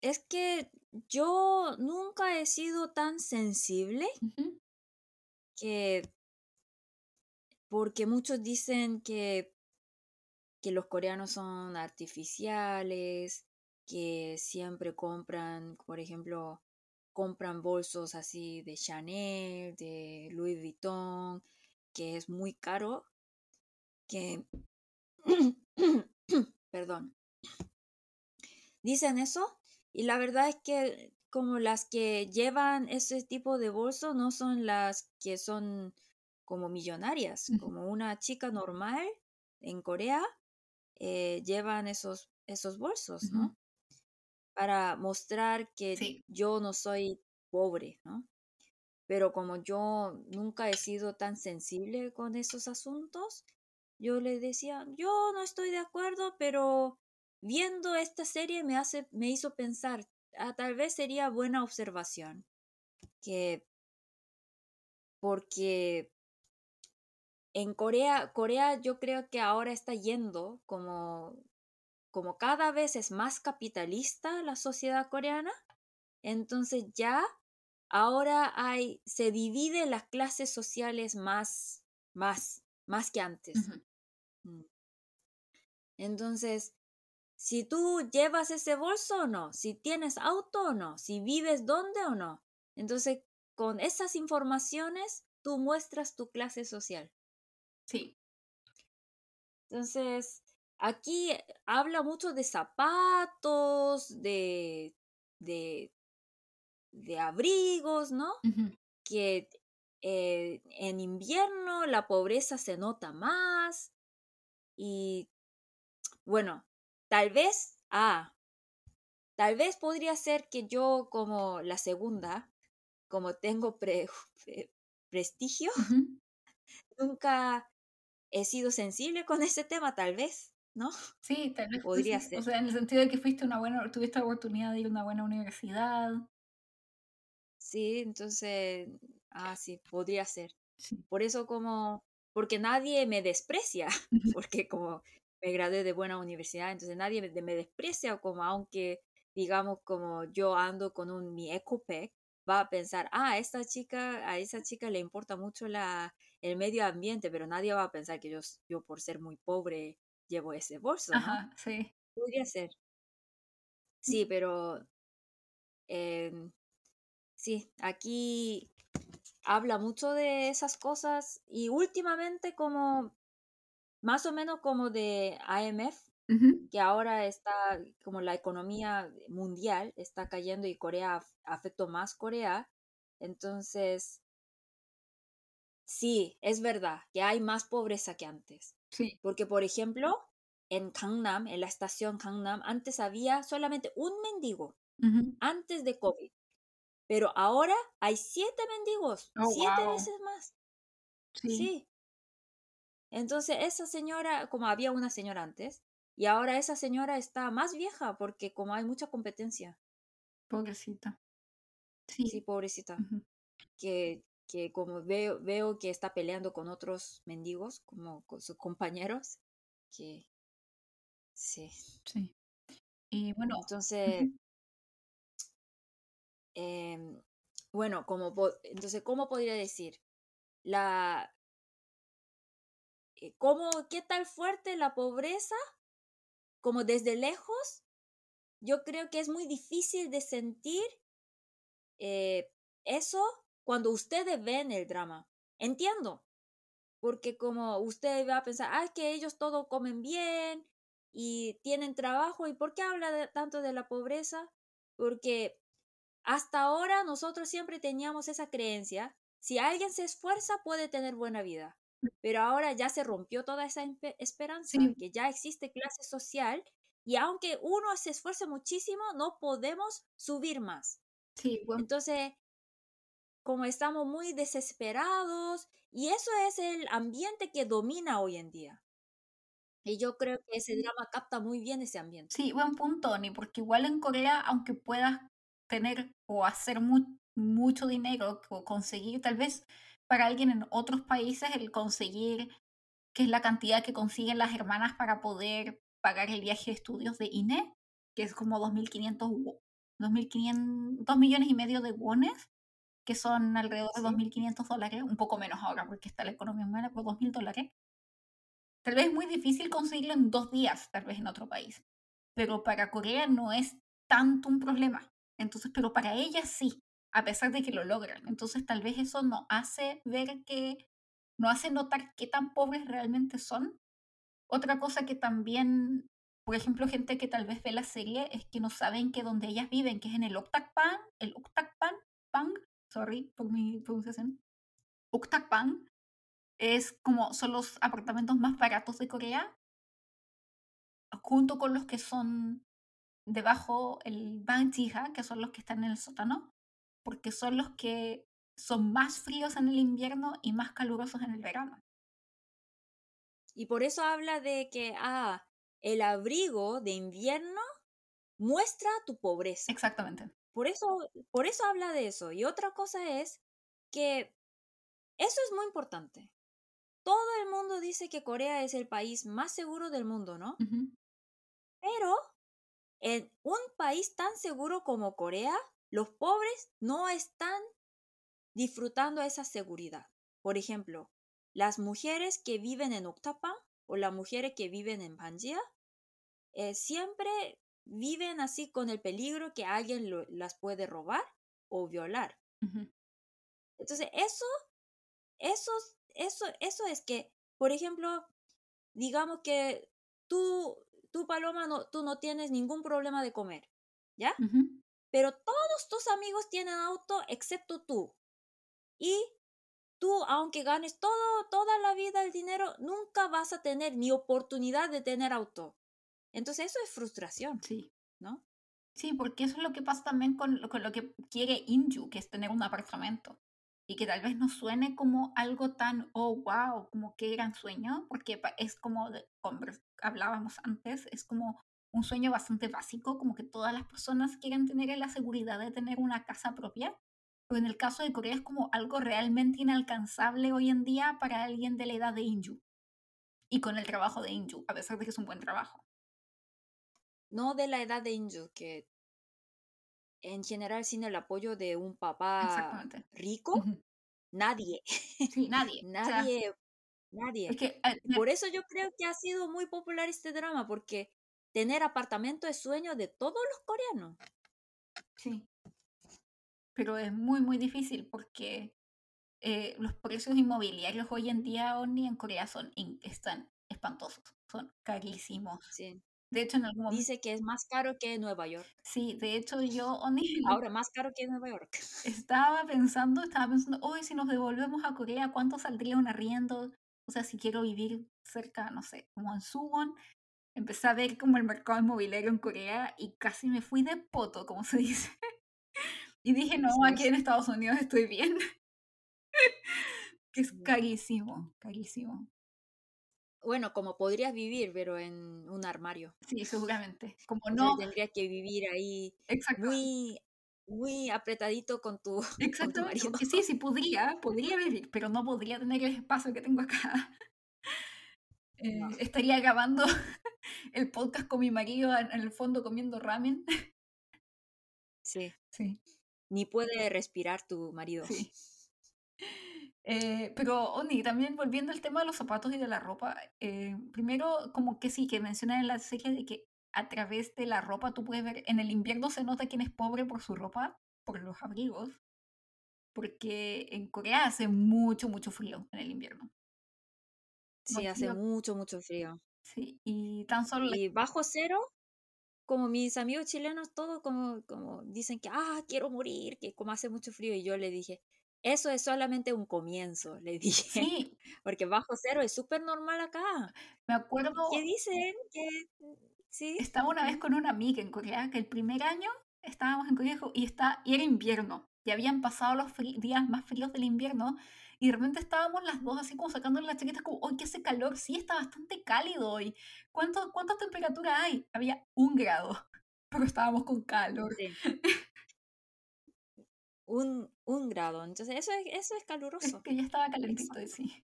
es que yo nunca he sido tan sensible que porque muchos dicen que que los coreanos son artificiales, que siempre compran, por ejemplo, compran bolsos así de Chanel, de Louis Vuitton, que es muy caro, que, *clears throat* perdón, dicen eso y la verdad es que como las que llevan ese tipo de bolso no son las que son como millonarias, como una chica normal en Corea eh, llevan esos, esos bolsos, ¿no? Para mostrar que yo no soy pobre, ¿no? Pero como yo nunca he sido tan sensible con esos asuntos, yo le decía, yo no estoy de acuerdo, pero viendo esta serie me, hace, me hizo pensar, ah, tal vez sería buena observación, que porque en Corea, Corea yo creo que ahora está yendo como, como cada vez es más capitalista la sociedad coreana, entonces ya ahora hay, se divide las clases sociales más, más, más que antes. Mm. Entonces, si tú llevas ese bolso o no, si tienes auto o no, si vives dónde o no. Entonces, con esas informaciones, tú muestras tu clase social. Sí. Entonces, aquí habla mucho de zapatos, de, de, de abrigos, ¿no? Que eh, en invierno la pobreza se nota más y bueno, tal vez, ah, tal vez podría ser que yo como la segunda, como tengo *laughs* prestigio, nunca he sido sensible con ese tema, tal vez, ¿no? Sí, tal vez. Podría ser. O sea, en el sentido de que fuiste una buena, tuviste la oportunidad de ir a una buena universidad. Sí, entonces, ah, sí, podría ser. Por eso como, porque nadie me desprecia, *laughs* porque como me gradué de buena universidad, entonces nadie me, desprecia, como aunque digamos como yo ando con un mi EcoPack, va a pensar, ah, esta chica, a esa chica le importa mucho la, el medio ambiente, pero nadie va a pensar que yo, yo por ser muy pobre llevo ese bolso, ¿no? Ajá, sí. Podría ser. Sí, pero em, sí, aquí habla mucho de esas cosas y últimamente como más o menos como de IMF, que ahora está como la economía mundial está cayendo y Corea afectó más Corea. Entonces, sí, es verdad que hay más pobreza que antes. Sí. Porque, por ejemplo, en Gangnam, en la estación Gangnam, antes había solamente un mendigo, antes de COVID. Pero ahora hay siete mendigos, Oh, siete wow. veces más. Sí. Sí. Entonces, esa señora, como había una señora antes, y ahora esa señora está más vieja porque como hay mucha competencia. Pobrecita. Sí, Sí. pobrecita. Que, que como veo, veo que está peleando con otros mendigos, como con sus compañeros, que sí. Sí. Y bueno. Entonces, em, bueno, como entonces, ¿cómo podría decir? La, eh, ¿cómo, qué tal fuerte la pobreza? Como desde lejos, yo creo que es muy difícil de sentir eh, eso cuando ustedes ven el drama. Entiendo, porque como usted va a pensar, ah, es que ellos todos comen bien y tienen trabajo, ¿y por qué habla de- tanto de la pobreza? Porque hasta ahora nosotros siempre teníamos esa creencia, si alguien se esfuerza puede tener buena vida, pero ahora ya se rompió toda esa esperanza, Sí. que ya existe clase social y aunque uno se esfuerce muchísimo, no podemos subir más. Sí, buen- Entonces, como estamos muy desesperados, y eso es el ambiente que domina hoy en día. Y yo creo que ese drama capta muy bien ese ambiente. Sí, buen punto, Ni, porque igual en Corea, aunque puedas tener o hacer mu- mucho dinero o conseguir, tal vez para alguien en otros países, el conseguir, que es la cantidad que consiguen las hermanas para poder pagar el viaje de estudios de INE, que es como 2.500, wo- 2.500, 2 millones y medio de wones, que son alrededor de Sí. 2.500 dólares, un poco menos ahora porque está la economía mala, por 2.000 dólares. Tal vez es muy difícil conseguirlo en dos días, tal vez en otro país. Pero para Corea no es tanto un problema. Entonces, pero para ellas sí, a pesar de que lo logran. Entonces, tal vez eso no hace ver que, no hace notar qué tan pobres realmente son. Otra cosa que también, por ejemplo, gente que tal vez ve la serie es que no saben que donde ellas viven, que es en el Octagpan, el Octagpan, Pang, sorry por mi pronunciación, Octagpan, es como son los apartamentos más baratos de Corea, junto con los que son debajo el Banjija, que son los que están en el sótano, porque son los que son más fríos en el invierno y más calurosos en el verano. Y por eso habla de que, ah, el abrigo de invierno muestra tu pobreza. Exactamente. Por eso, por eso habla de eso. Y otra cosa es que eso es muy importante. Todo el mundo dice que Corea es el país más seguro del mundo, ¿no? Pero en un país tan seguro como Corea, los pobres no están disfrutando esa seguridad. Por ejemplo, las mujeres que viven en Octapan o las mujeres que viven en Panjia eh, siempre viven así con el peligro que alguien lo- las puede robar o violar. Entonces, eso, eso, eso, eso es que, por ejemplo, digamos que tú, tú Paloma, no, tú no tienes ningún problema de comer, ¿ya? Pero todos tus amigos tienen auto excepto tú. Y tú, aunque ganes todo, toda la vida el dinero, nunca vas a tener ni oportunidad de tener auto. Entonces eso es frustración, Sí. ¿no? Sí, porque eso es lo que pasa también con, con lo que quiere Inju, que es tener un apartamento. Y que tal vez no suene como algo tan, oh, wow, como qué gran sueño, porque es como, de- convers- hablábamos antes, es como un sueño bastante básico, como que todas las personas quieren tener la seguridad de tener una casa propia. Pero en el caso de Corea es como algo realmente inalcanzable hoy en día para alguien de la edad de Inju. Y con el trabajo de Inju, a pesar de que es un buen trabajo. No de la edad de Inju, que en general sin el apoyo de un papá rico, nadie, Sí, nadie. *laughs* O sea, nadie, nadie. es que eh, por eso yo creo que ha sido muy popular este drama, porque tener apartamento es sueño de todos los coreanos. Sí. pero es muy, muy difícil porque eh, los precios inmobiliarios hoy en día, Oni, en Corea son, están espantosos, son carísimos. Sí. De hecho, en algún momento... Dice que es más caro que Nueva York. Sí, de hecho yo. *laughs* Ahora más caro que Nueva York. Estaba pensando, estaba pensando, hoy si nos devolvemos a Corea, ¿cuánto saldría un arriendo? O sea, si quiero vivir cerca, no sé, como en Suwon, empecé a ver como el mercado inmobiliario en Corea y casi me fui de poto, como se *laughs* dice. Y dije, no, aquí en Estados Unidos estoy bien. *laughs* que es carísimo, carísimo. Bueno, como podrías vivir, pero en un armario. Sí, seguramente. *laughs* Como no. tendría que vivir ahí muy, muy apretadito con tu, *laughs* Exacto. Sí, sí, podría, podría vivir, pero no podría tener el espacio que tengo acá. *laughs* Eh, estaría grabando el podcast con mi marido en el fondo comiendo ramen. Sí. Sí. Ni puede respirar tu marido. Sí. Eh, pero, Oni, también volviendo al tema de los zapatos y de la ropa, eh, primero, como que sí, que mencionan en la serie de que a través de la ropa tú puedes ver, en el invierno se nota quién es pobre por su ropa, por los abrigos, porque en Corea hace mucho, mucho frío en el invierno. Sí, hace mucho, mucho frío. Sí, y tan solo... Y bajo cero, como mis amigos chilenos, todos como, como dicen que, ah, quiero morir, que como hace mucho frío, y yo le dije, eso es solamente un comienzo, le *laughs* dije. Sí. Porque bajo cero es súper normal acá. Me acuerdo. ¿Qué dicen? Que, mm, sí. Estaba una vez con una amiga en Corea que el primer año estábamos en Corea y, está, y era invierno. Y habían pasado los días más fríos del invierno. Y de repente estábamos las dos así como sacando las chaquetas, como, ¡ay, qué hace calor! Sí, está bastante cálido hoy. ¿Cuánto, ¿Cuánta temperatura hay? Había un grado, *laughs* pero estábamos con calor. Sí un, un grado. Entonces, eso es, eso es caluroso. que ya estaba calentito, sí.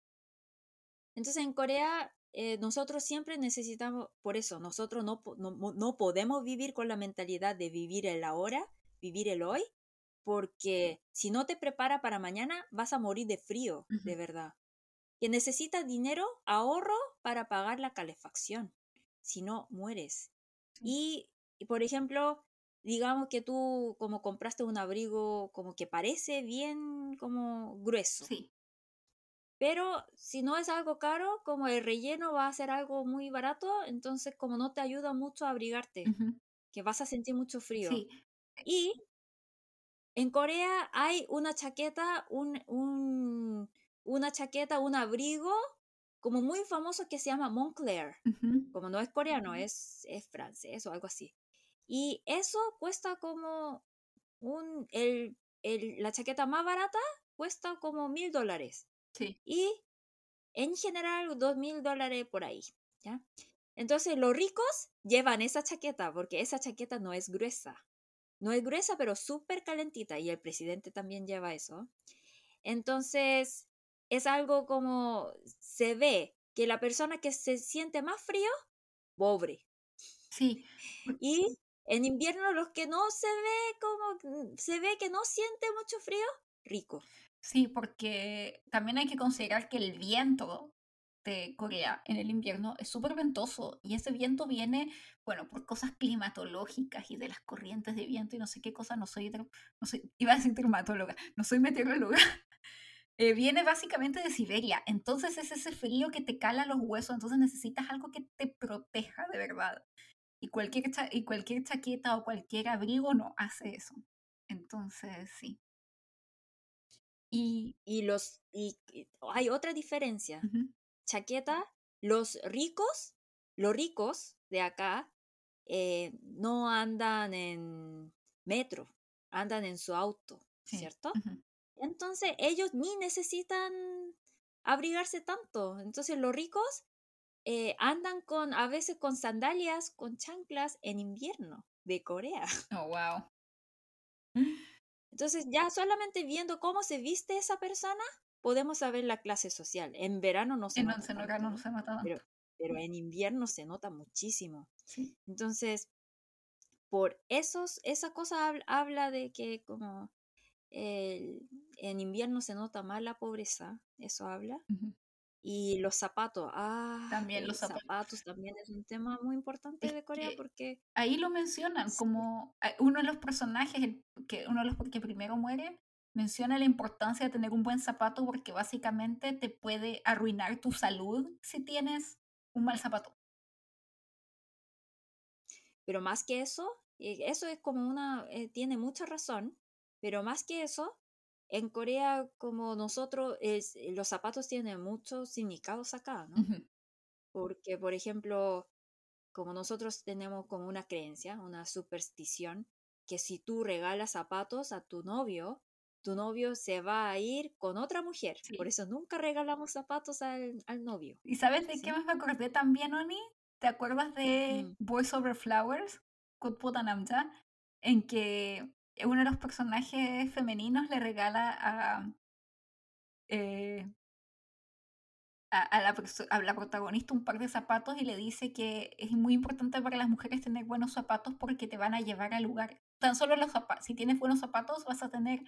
Entonces, en Corea, eh, nosotros siempre necesitamos, por eso, nosotros no, no, no, podemos vivir con la mentalidad de vivir el ahora, vivir el hoy, porque si no te prepara para mañana, vas a morir de frío, de verdad. Que necesitas dinero, ahorro para pagar la calefacción. Si no, mueres. Y, y, por ejemplo, digamos que tú como compraste un abrigo como que parece bien como grueso. Sí. Pero si no es algo caro, como el relleno va a ser algo muy barato, entonces como no te ayuda mucho a abrigarte, que vas a sentir mucho frío. Sí. Y en Corea hay una chaqueta, un, un, una chaqueta, un abrigo como muy famoso que se llama Moncler. Como no es coreano, es, es francés o algo así. Y eso cuesta como un, el, el, la chaqueta más barata cuesta como mil dólares. Sí. Y en general dos mil dólares por ahí, ¿ya? Entonces los ricos llevan esa chaqueta porque esa chaqueta no es gruesa. No es gruesa, pero súper calentita y el presidente también lleva eso. Entonces es algo como se ve que la persona que se siente más frío, pobre. Sí. Y en invierno los que no se ve como mm, se ve que no siente mucho frío, rico. Sí, porque también hay que considerar que el viento de Corea en el invierno es súper ventoso y ese viento viene, bueno, por cosas climatológicas y de las corrientes de viento y no sé qué cosa, no soy, no soy iba a decir dermatóloga, no soy meteoróloga. *laughs* Eh, viene básicamente de Siberia, entonces es ese frío que te cala los huesos, entonces necesitas algo que te proteja de verdad. Y cualquier, y cualquier chaqueta o cualquier abrigo no hace eso. Entonces, sí. Y, y los y, hay otra diferencia. Chaqueta, los ricos, los ricos de acá eh, no andan en metro, andan en su auto, ¿cierto? Entonces ellos ni necesitan abrigarse tanto. Entonces los ricos eh, andan con, a veces con sandalias, con chanclas en invierno de Corea. *laughs* Oh, wow. Entonces, ya solamente viendo cómo se viste esa persona, podemos saber la clase social. En verano no se nota. no se nota pero, pero, en invierno se nota muchísimo. Entonces, por esos, esa cosa habla, de que como en invierno se nota más la pobreza, eso habla. Y los zapatos, ah, También eh, los zapatos. zapatos también es un tema muy importante Es de Corea que porque ahí lo mencionan sí, como eh, uno de los personajes, el, que uno de los que primero muere, menciona la importancia de tener un buen zapato porque básicamente te puede arruinar tu salud si tienes un mal zapato. pero más que eso, eh, eso es como una, eh, tiene mucha razón, pero más que eso, en Corea como nosotros, es, eh, los zapatos tienen muchos significados acá, ¿no? Ujú. Porque, por ejemplo, como nosotros tenemos como una creencia, una superstición, que si tú regalas zapatos a tu novio, tu novio se va a ir con otra mujer. Por Sí. eso nunca regalamos zapatos al, al novio, ¿Y sabes de qué ¿sí? más me acordé también, Oni? ¿Te acuerdas de Mm, Boys Over Flowers? Namja, en que uno de los personajes femeninos le regala a, eh, a, la, a la protagonista un par de zapatos y le dice que es muy importante para las mujeres tener buenos zapatos porque te van a llevar a lugares. Tan solo los zapatos, si tienes buenos zapatos vas a tener,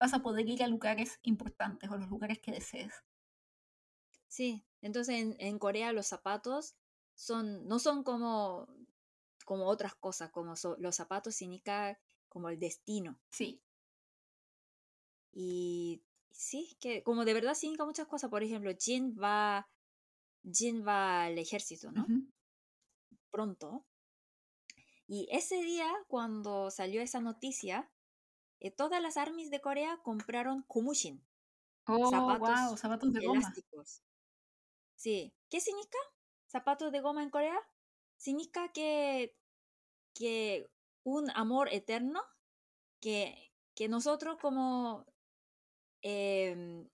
vas a poder ir a lugares importantes o los lugares que desees. Sí, entonces en, en Corea los zapatos son, no son como, como otras cosas, como los zapatos significa como el destino. Sí. Y sí, que como de verdad significa muchas cosas. Por ejemplo, Jin va, Jin va al ejército, ¿no? Pronto. Y ese día, cuando salió esa noticia, eh, todas las armies de Corea compraron Kumushin, Oh, wow, zapatos zapatos de goma. Sí. ¿Qué significa? Zapatos de goma en Corea. Significa que, que un amor eterno, que, que nosotros como em,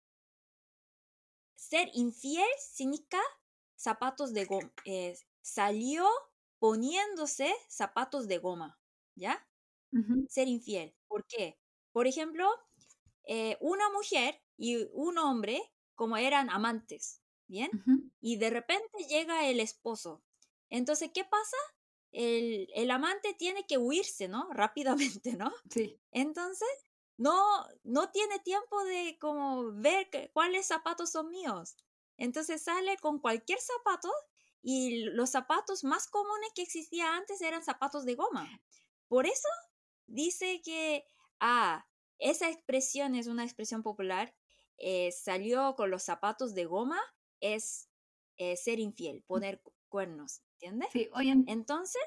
ser infiel significa zapatos de goma. salió poniéndose zapatos de goma, ¿ya? Ser infiel. ¿Por qué? Por ejemplo, eh, una mujer y un hombre como eran amantes, ¿bien? Y de repente llega el esposo. Entonces, ¿qué pasa? El, el amante tiene que huirse, ¿no? Rápidamente, ¿no? Sí. Entonces, no, no tiene tiempo de como ver que- cuáles zapatos son míos. Entonces sale con cualquier zapato y los zapatos más comunes que existía antes eran zapatos de goma. Por eso dice que, ah, esa expresión es una expresión popular, eh, salió con los zapatos de goma, es eh, ser infiel, poner cu- cuernos, ¿entiendes? Sí, hoy en, Entonces,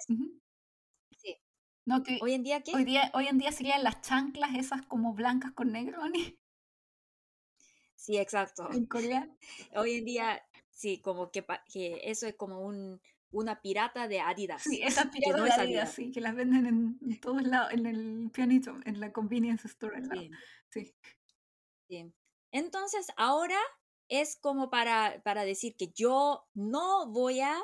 sí, no, que hoy en día, ¿qué? hoy día, hoy en día serían las chanclas esas como blancas con negro *laughs* Ani, Sí, exacto. en Corea. Hoy en día, sí, como que, que eso es como un, una pirata de Adidas, Sí, esas piratas no de Adidas, Adidas. sí, que las venden en, en todos lados, en el pionito, en la convenience store. Sí, Sí. sí. Entonces, ahora es como para, para decir que yo no voy a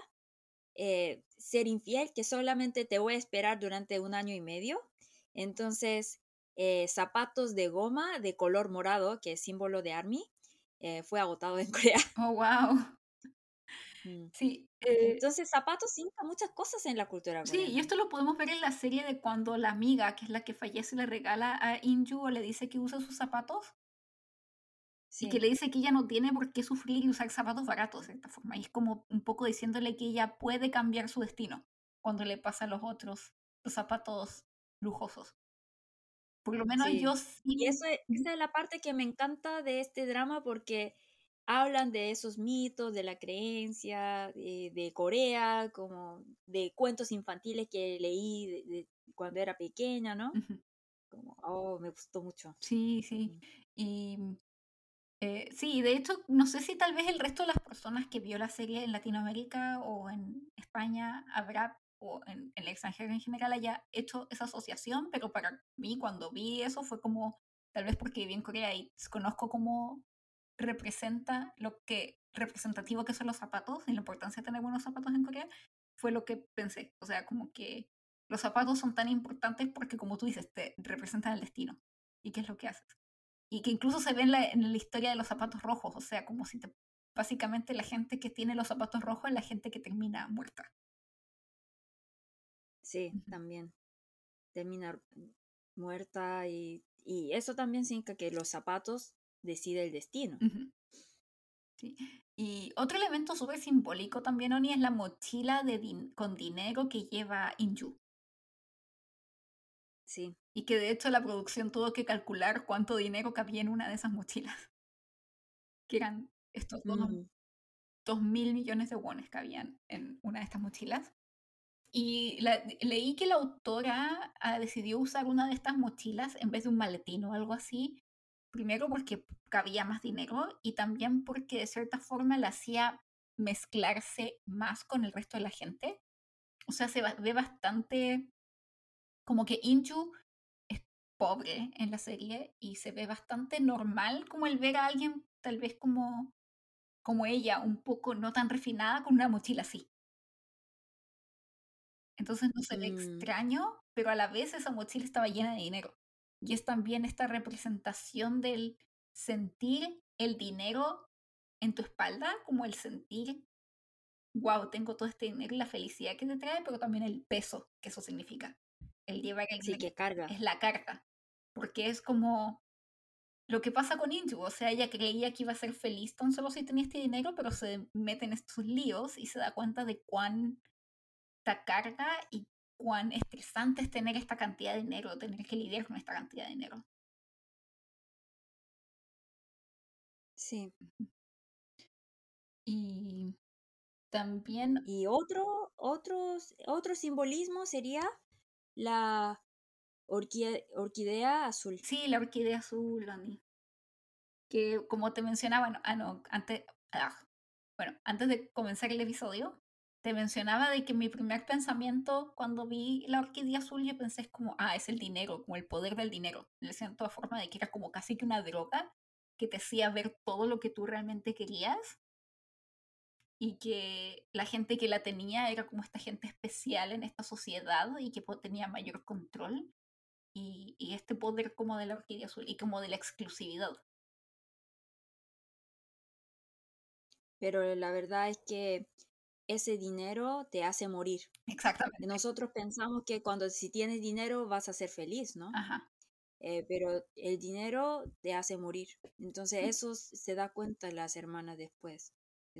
eh, ser infiel, que solamente te voy a esperar durante un año y medio. Entonces, eh, zapatos de goma de color morado, que es símbolo de Army, eh, fue agotado en *laughs* Corea. Oh, wow. Mm. Sí, eh, Entonces, zapatos significan muchas cosas en la cultura sí, y coreana. esto lo podemos ver en la serie de cuando la amiga, que es la que fallece, le regala a Inju o le dice que use sus zapatos y que Sí, le dice que ella no tiene por qué sufrir y usar zapatos baratos de cierta forma. Y es como un poco diciéndole que ella puede cambiar su destino cuando le pasa a los otros los zapatos lujosos. Por lo menos sí. yo Y sí. eso es- esa es la parte que me encanta de este drama porque hablan de esos mitos, de la creencia, de, de Corea, como de cuentos infantiles que leí de- de cuando era pequeña, ¿no? Ujú. Como, oh, me gustó mucho. Sí, sí. Y eh, sí, de hecho, no sé si tal vez el resto de las personas que vio la serie en Latinoamérica o en España habrá, o en, en el extranjero en general, haya hecho esa asociación, pero para mí cuando vi eso fue como, tal vez porque viví en Corea y conozco cómo representa lo que representativo que son los zapatos y la importancia de tener buenos zapatos en Corea, fue lo que pensé. O sea, como que los zapatos son tan importantes porque, como tú dices, te representan el destino y qué es lo que haces. Y que incluso se ve en la, en la historia de los zapatos rojos, o sea, como si te, básicamente la gente que tiene los zapatos rojos es la gente que termina muerta. Sí, también. Termina muerta y, y eso también significa que los zapatos deciden el destino. Sí. Y otro elemento súper simbólico también, Oni, es la mochila de con dinero que lleva Inju. Sí. Y que de hecho la producción tuvo que calcular cuánto dinero cabía en una de esas mochilas. *laughs* Que eran estos dos, mm. mil millones de wones que habían en una de estas mochilas. Y leí que la autora ah, decidió usar una de estas mochilas en vez de un maletín o algo así. Primero porque cabía más dinero y también porque de cierta forma la hacía mezclarse más con el resto de la gente. O sea, se ve bastante como que Inju es pobre en la serie y se ve bastante normal como el ver a alguien tal vez como, como ella, un poco no tan refinada con una mochila así. Entonces no se ve mm. extraño, pero a la vez esa mochila estaba llena de dinero. Y es también esta representación del sentir el dinero en tu espalda, como el sentir, wow, tengo todo este dinero y la felicidad que te trae, pero también el peso que eso significa el llevar el sí, que carga. Es la carga. Porque es como lo que pasa con Inju. O sea, ella creía que iba a ser feliz tan solo si tenía este dinero, pero se mete en estos líos y se da cuenta de cuánta carga y cuán estresante es tener esta cantidad de dinero, tener que lidiar con esta cantidad de dinero. Sí. Y también. Y otro, otros, otro simbolismo sería la orquídea, azul. Sí, la orquídea azul, Andy. Que como te mencionaba, ah, no, antes, ah, bueno, antes de comenzar el episodio, te mencionaba de que mi primer pensamiento cuando vi la orquídea azul, yo pensé es como, ah, es el dinero, como el poder del dinero. Le siento forma de que era como casi que una droga que te hacía ver todo lo que tú realmente querías y que la gente que la tenía era como esta gente especial en esta sociedad y que tenía mayor control y, este poder como de la orquídea azul y como de la exclusividad. Pero la verdad es que ese dinero te hace morir. Exactamente. Nosotros pensamos que cuando si tienes dinero vas a ser feliz, ¿no? Ajá. Eh, pero el dinero te hace morir. Entonces eso se da cuenta las hermanas después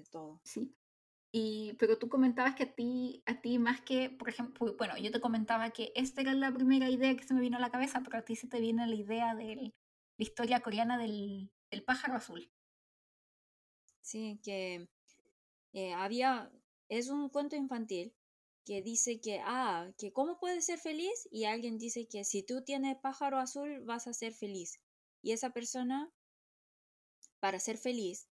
todo. Sí. Y, pero tú comentabas que a ti, a ti más que, por ejemplo, bueno, yo te comentaba que esta era la primera idea que se me vino a la cabeza, pero a ti se te viene la idea de la historia coreana del, del pájaro azul. Sí, que eh, había, es un cuento infantil que dice que, ah, que cómo puedes ser feliz y alguien dice que si tú tienes pájaro azul vas a ser feliz. Y esa persona, para ser feliz,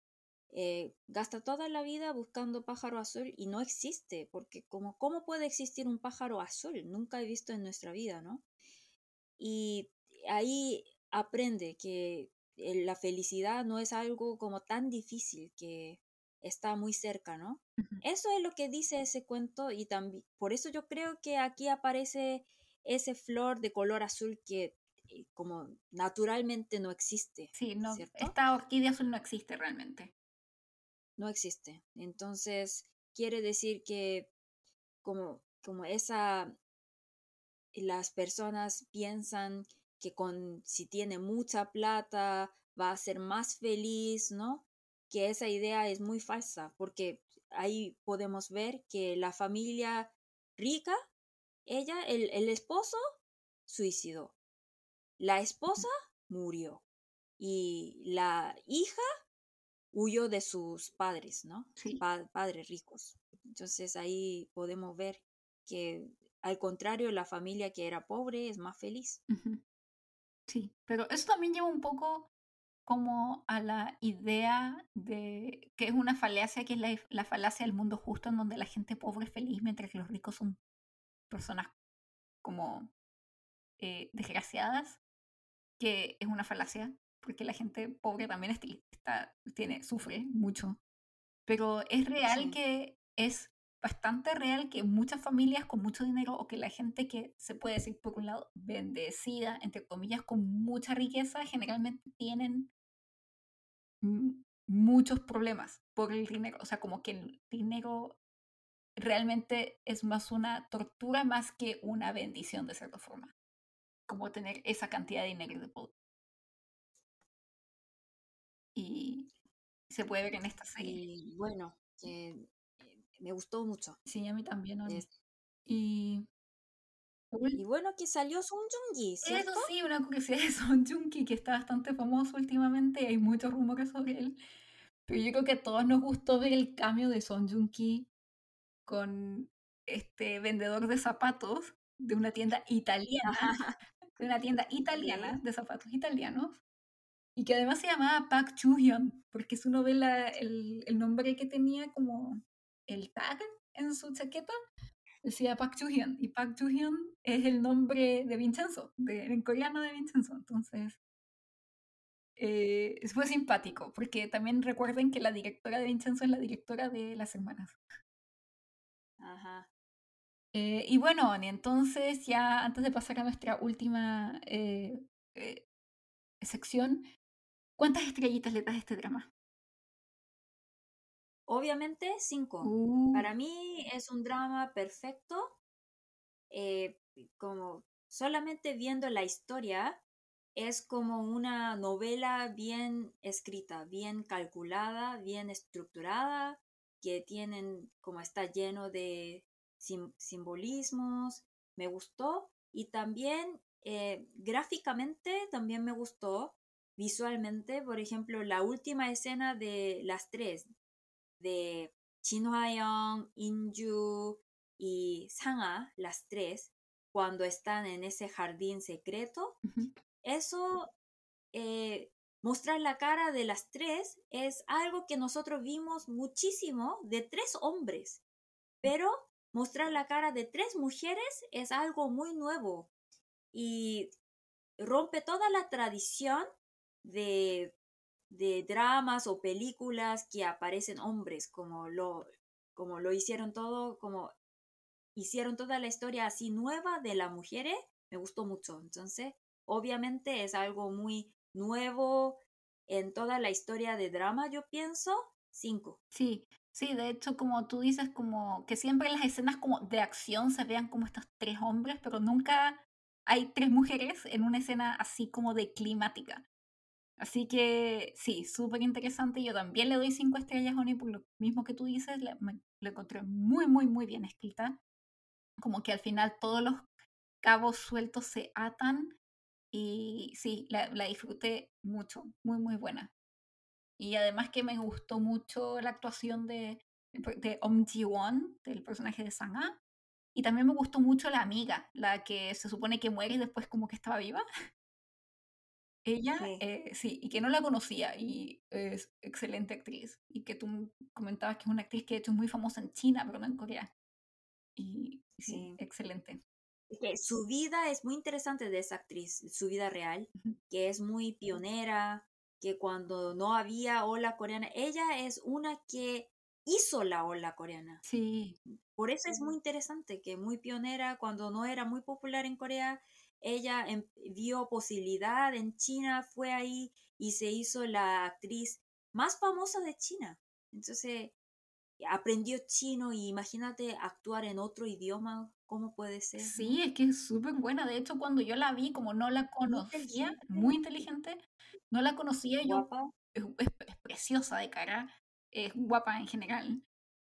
eh, gasta toda la vida buscando pájaro azul y no existe, porque como, ¿cómo puede existir un pájaro azul? Nunca he visto en nuestra vida, ¿no? Y ahí aprende que la felicidad no es algo como tan difícil que está muy cerca, ¿no? Eso es lo que dice ese cuento y también por eso yo creo que aquí aparece ese flor de color azul que eh, como naturalmente no existe. Sí, no, esta orquídea azul no existe realmente no existe. Entonces, quiere decir que como, como esa, las personas piensan que con, si tiene mucha plata va a ser más feliz, ¿no? Que esa idea es muy falsa, porque ahí podemos ver que la familia rica, ella, el, el esposo, suicidó. La esposa murió. Y la hija huyó de sus padres, ¿no? Sí. padres ricos. Entonces ahí podemos ver que al contrario, la familia que era pobre es más feliz. Sí, pero eso también lleva un poco como a la idea de que es una falacia, que es la, la, falacia del mundo justo, en donde la gente pobre es feliz, mientras que los ricos son personas como eh, desgraciadas, que es una falacia, porque la gente pobre también está, tiene, sufre mucho. Pero es real que es bastante real que muchas familias con mucho dinero o que la gente que se puede decir por un lado bendecida, entre comillas, con mucha riqueza, generalmente tienen muchos problemas por el dinero. O sea, como que el dinero realmente es más una tortura más que una bendición de cierta forma. Como tener esa cantidad de dinero de poder. Y se puede ver en esta serie. Y bueno, eh, me gustó mucho. Sí, a mí también. Y y bueno, que salió Son Joong-ki, ¿cierto? Eso sí, una curiosidad de *laughs* Son Joong-ki, que está bastante famoso últimamente, hay muchos rumores sobre él. Pero yo creo que a todos nos gustó ver el cambio de Son Joong-ki con este vendedor de zapatos de una tienda italiana, *laughs* de una tienda italiana de zapatos italianos, y que además se llamaba Park Chu-hyun, porque su novela, el, el nombre que tenía como el tag en su chaqueta decía Park Chu-hyun, y Park Chu-hyun es el nombre de Vincenzo, de, en coreano de Vincenzo, entonces eh, fue simpático, porque también recuerden que la directora de Vincenzo es la directora de Las Hermanas. Ajá. Eh, y bueno, entonces ya antes de pasar a nuestra última eh, eh, sección, ¿cuántas estrellitas le das a este drama? Obviamente cinco. Uh. Para mí es un drama perfecto. Eh, como solamente viendo la historia, es como una novela bien escrita, bien calculada, bien estructurada, que tienen como está lleno de simbolismos. Me gustó y también eh, gráficamente también me gustó visualmente, por ejemplo, la última escena de las tres, de Shin Hwa-young, Inju y Sanga, las tres, cuando están en ese jardín secreto, eso, eh, mostrar la cara de las tres es algo que nosotros vimos muchísimo de tres hombres, pero mostrar la cara de tres mujeres es algo muy nuevo y rompe toda la tradición de de dramas o películas que aparecen hombres, como lo, como lo hicieron todo, como hicieron toda la historia así nueva de las mujeres, me gustó mucho. Entonces, obviamente es algo muy nuevo en toda la historia de drama, yo pienso, cinco. Sí, sí, de hecho, como tú dices, como que siempre en las escenas como de acción se vean como estos tres hombres, pero nunca hay tres mujeres en una escena así como de climática. Así que sí, súper interesante. Yo también le doy cinco estrellas a Oni por lo mismo que tú dices. La, encontré muy, muy, muy bien escrita. Como que al final todos los cabos sueltos se atan. Y sí, la, la disfruté mucho. Muy, muy buena. Y además que me gustó mucho la actuación de, de Om Ji-won, del personaje de Sang-a. Y también me gustó mucho la amiga, la que se supone que muere y después como que estaba viva. Ella, eh, sí, y que no la conocía y es excelente actriz. Y que tú comentabas que es una actriz que de hecho es muy famosa en China, pero no en Corea. Y sí, excelente. Que su vida es muy interesante de esa actriz, su vida real, que es muy pionera, que cuando no había ola coreana, ella es una que hizo la ola coreana. Sí. Por eso es muy interesante, que muy pionera, cuando no era muy popular en Corea, ella em, vio posibilidad en China, fue ahí y se hizo la actriz más famosa de China. Entonces, aprendió chino y imagínate actuar en otro idioma, ¿cómo puede ser? Sí, es que es súper buena. De hecho, cuando yo la vi, como no la conocía, muy inteligente, no la conocía yo. Es, preciosa de cara, es guapa en general.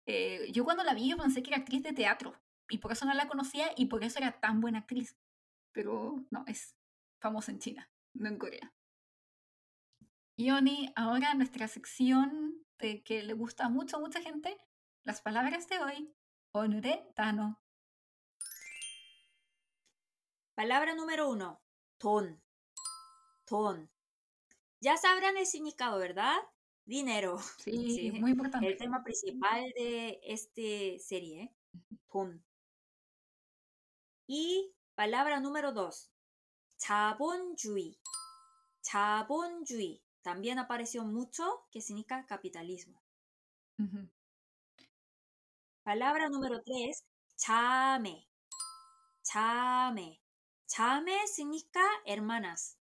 Eh, yo cuando la vi, yo pensé que era actriz de teatro y por eso no la conocía y por eso era tan buena actriz pero no, es famosa en China, no en Corea. Yoni, ahora nuestra sección de que le gusta mucho a mucha gente, las palabras de hoy, onure tano. Palabra número uno, ton. Ton. Ya sabrán el significado, ¿verdad? Dinero. Sí, *laughs* muy importante. El tema principal de esta serie, ton. Y Palabra número dos. 자본주의. 자본주의. También apareció mucho que significa capitalismo. Palabra número tres. chame. Chame. Chame significa hermanas.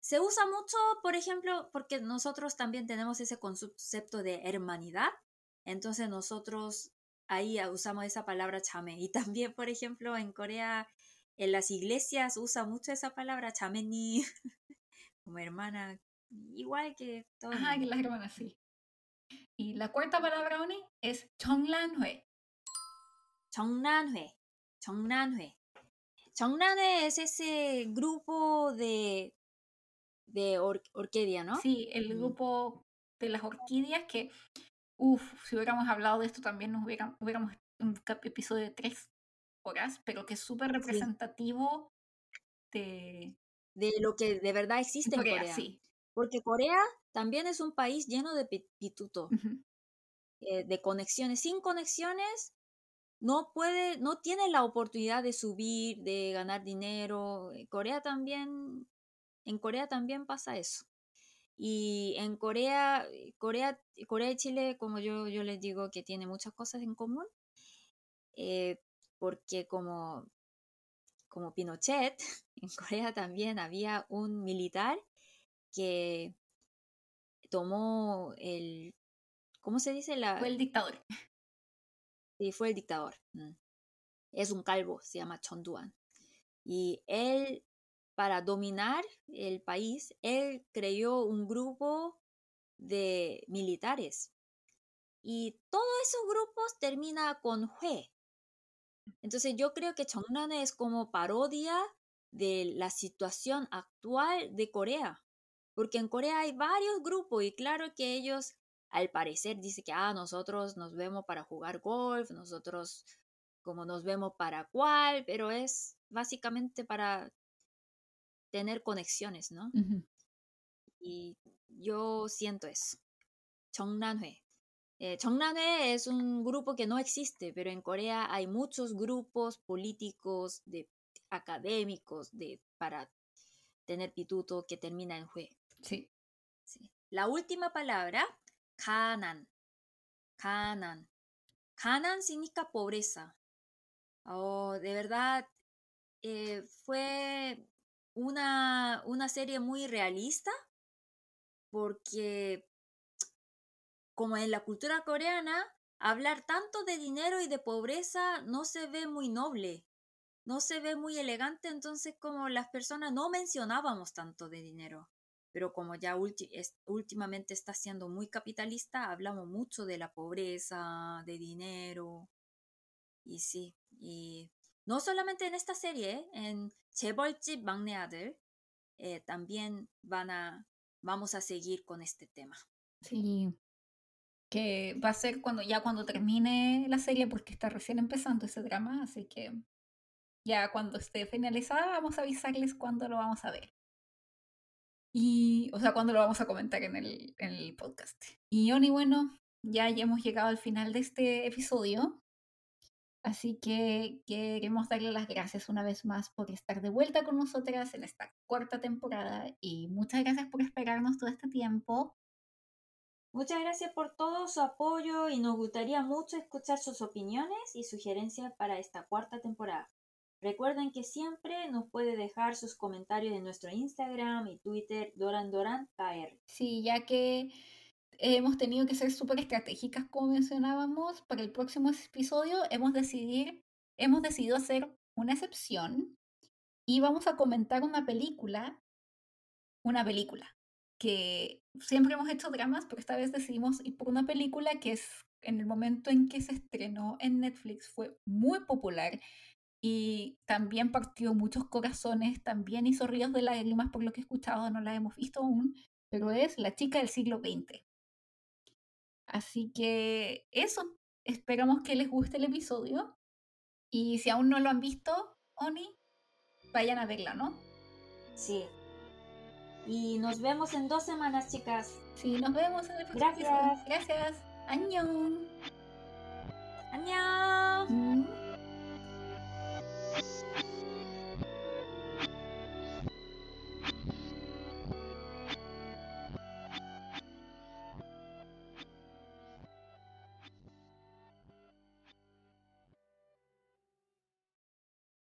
Se usa mucho, por ejemplo, porque nosotros también tenemos ese concepto de hermanidad. Entonces nosotros ahí usamos esa palabra chame. Y también, por ejemplo, en Corea, en las iglesias usa mucho esa palabra chameni, *laughs* como hermana, igual que todo. Ajá, que las hermanas, sí. Y la cuarta palabra, Oni, es Chonglanhue. Chongnanhue. Chongnanhue. Chongnanhue es ese grupo de, de orquídea, ¿no? Sí, el Mm. grupo de las orquídeas que, uff, si hubiéramos hablado de esto también nos hubiéramos, hubiéramos un episodio de tres horas, pero que es súper representativo de De lo que de verdad existe en Corea, sí. Porque Corea también es un país lleno de pi- pituto, eh, de conexiones. Sin conexiones no puede, no tiene la oportunidad de subir, de ganar dinero. Eh, Corea también, en Corea también pasa eso. Y en Corea, eh, Corea, Corea y Chile, como yo, yo les digo, que tiene muchas cosas en común, eh, porque como, como Pinochet, *laughs* en Corea también había un militar que tomó el, ¿cómo se dice? La, Fue el dictador. Sí, fue el dictador. mm. Es un calvo, se llama Chonduan. Y él, para dominar el país, él creó un grupo de militares. Y todos esos grupos termina con Hue. Entonces yo creo que Chongnane es como parodia de la situación actual de Corea. Porque en Corea hay varios grupos y claro que ellos al parecer dice que ah, nosotros nos vemos para jugar golf, nosotros como nos vemos para cuál, pero es básicamente para tener conexiones, ¿no? Y yo siento eso. Chongnanhue. Eh, Chongnanhue es un grupo que no existe, pero en Corea hay muchos grupos políticos, de académicos, de para tener pituto que termina en hue. Sí. Sí. La última palabra, kanan. Kanan. Kanan significa pobreza. Oh, de verdad, eh, fue una, una serie muy realista porque como en la cultura coreana, hablar tanto de dinero y de pobreza no se ve muy noble, no se ve muy elegante, entonces como las personas no mencionábamos tanto de dinero. Pero como ya es- últimamente está siendo muy capitalista, hablamos mucho de la pobreza, de dinero. Y sí, y no solamente en esta serie, en Chebolchip Magneader, eh, también van a, vamos a seguir con este tema. Sí, que va a ser cuando ya cuando termine la serie porque está recién empezando ese drama, así que ya cuando esté finalizada vamos a avisarles cuándo lo vamos a ver. Y, o sea, cuándo lo vamos a comentar en el, en el podcast. Y Oni, bueno, ya, ya hemos llegado al final de este episodio. Así que queremos darle las gracias una vez más por estar de vuelta con nosotras en esta cuarta temporada y muchas gracias por esperarnos todo este tiempo. Muchas gracias por todo su apoyo y nos gustaría mucho escuchar sus opiniones y sugerencias para esta cuarta temporada. Recuerden que siempre nos puede dejar sus comentarios en nuestro Instagram y Twitter DoranDoranKR. Sí, ya que hemos tenido que ser súper estratégicas, como mencionábamos, para el próximo episodio hemos, decidir, hemos decidido hacer una excepción y vamos a comentar una película, una película, que siempre hemos hecho dramas, pero esta vez decidimos ir por una película que es en el momento en que se estrenó en Netflix fue muy popular y también partió muchos corazones, también hizo ríos de lágrimas por lo que he escuchado, no la hemos visto aún, pero es La chica del siglo XX. Así que eso, esperamos que les guste el episodio y si aún no lo han visto, Oni, vayan a verla, ¿no? Sí. Y nos vemos en dos semanas, chicas. Sí, nos vemos en el próximo Gracias. episodio. Gracias. Añón. ¡Annyeong!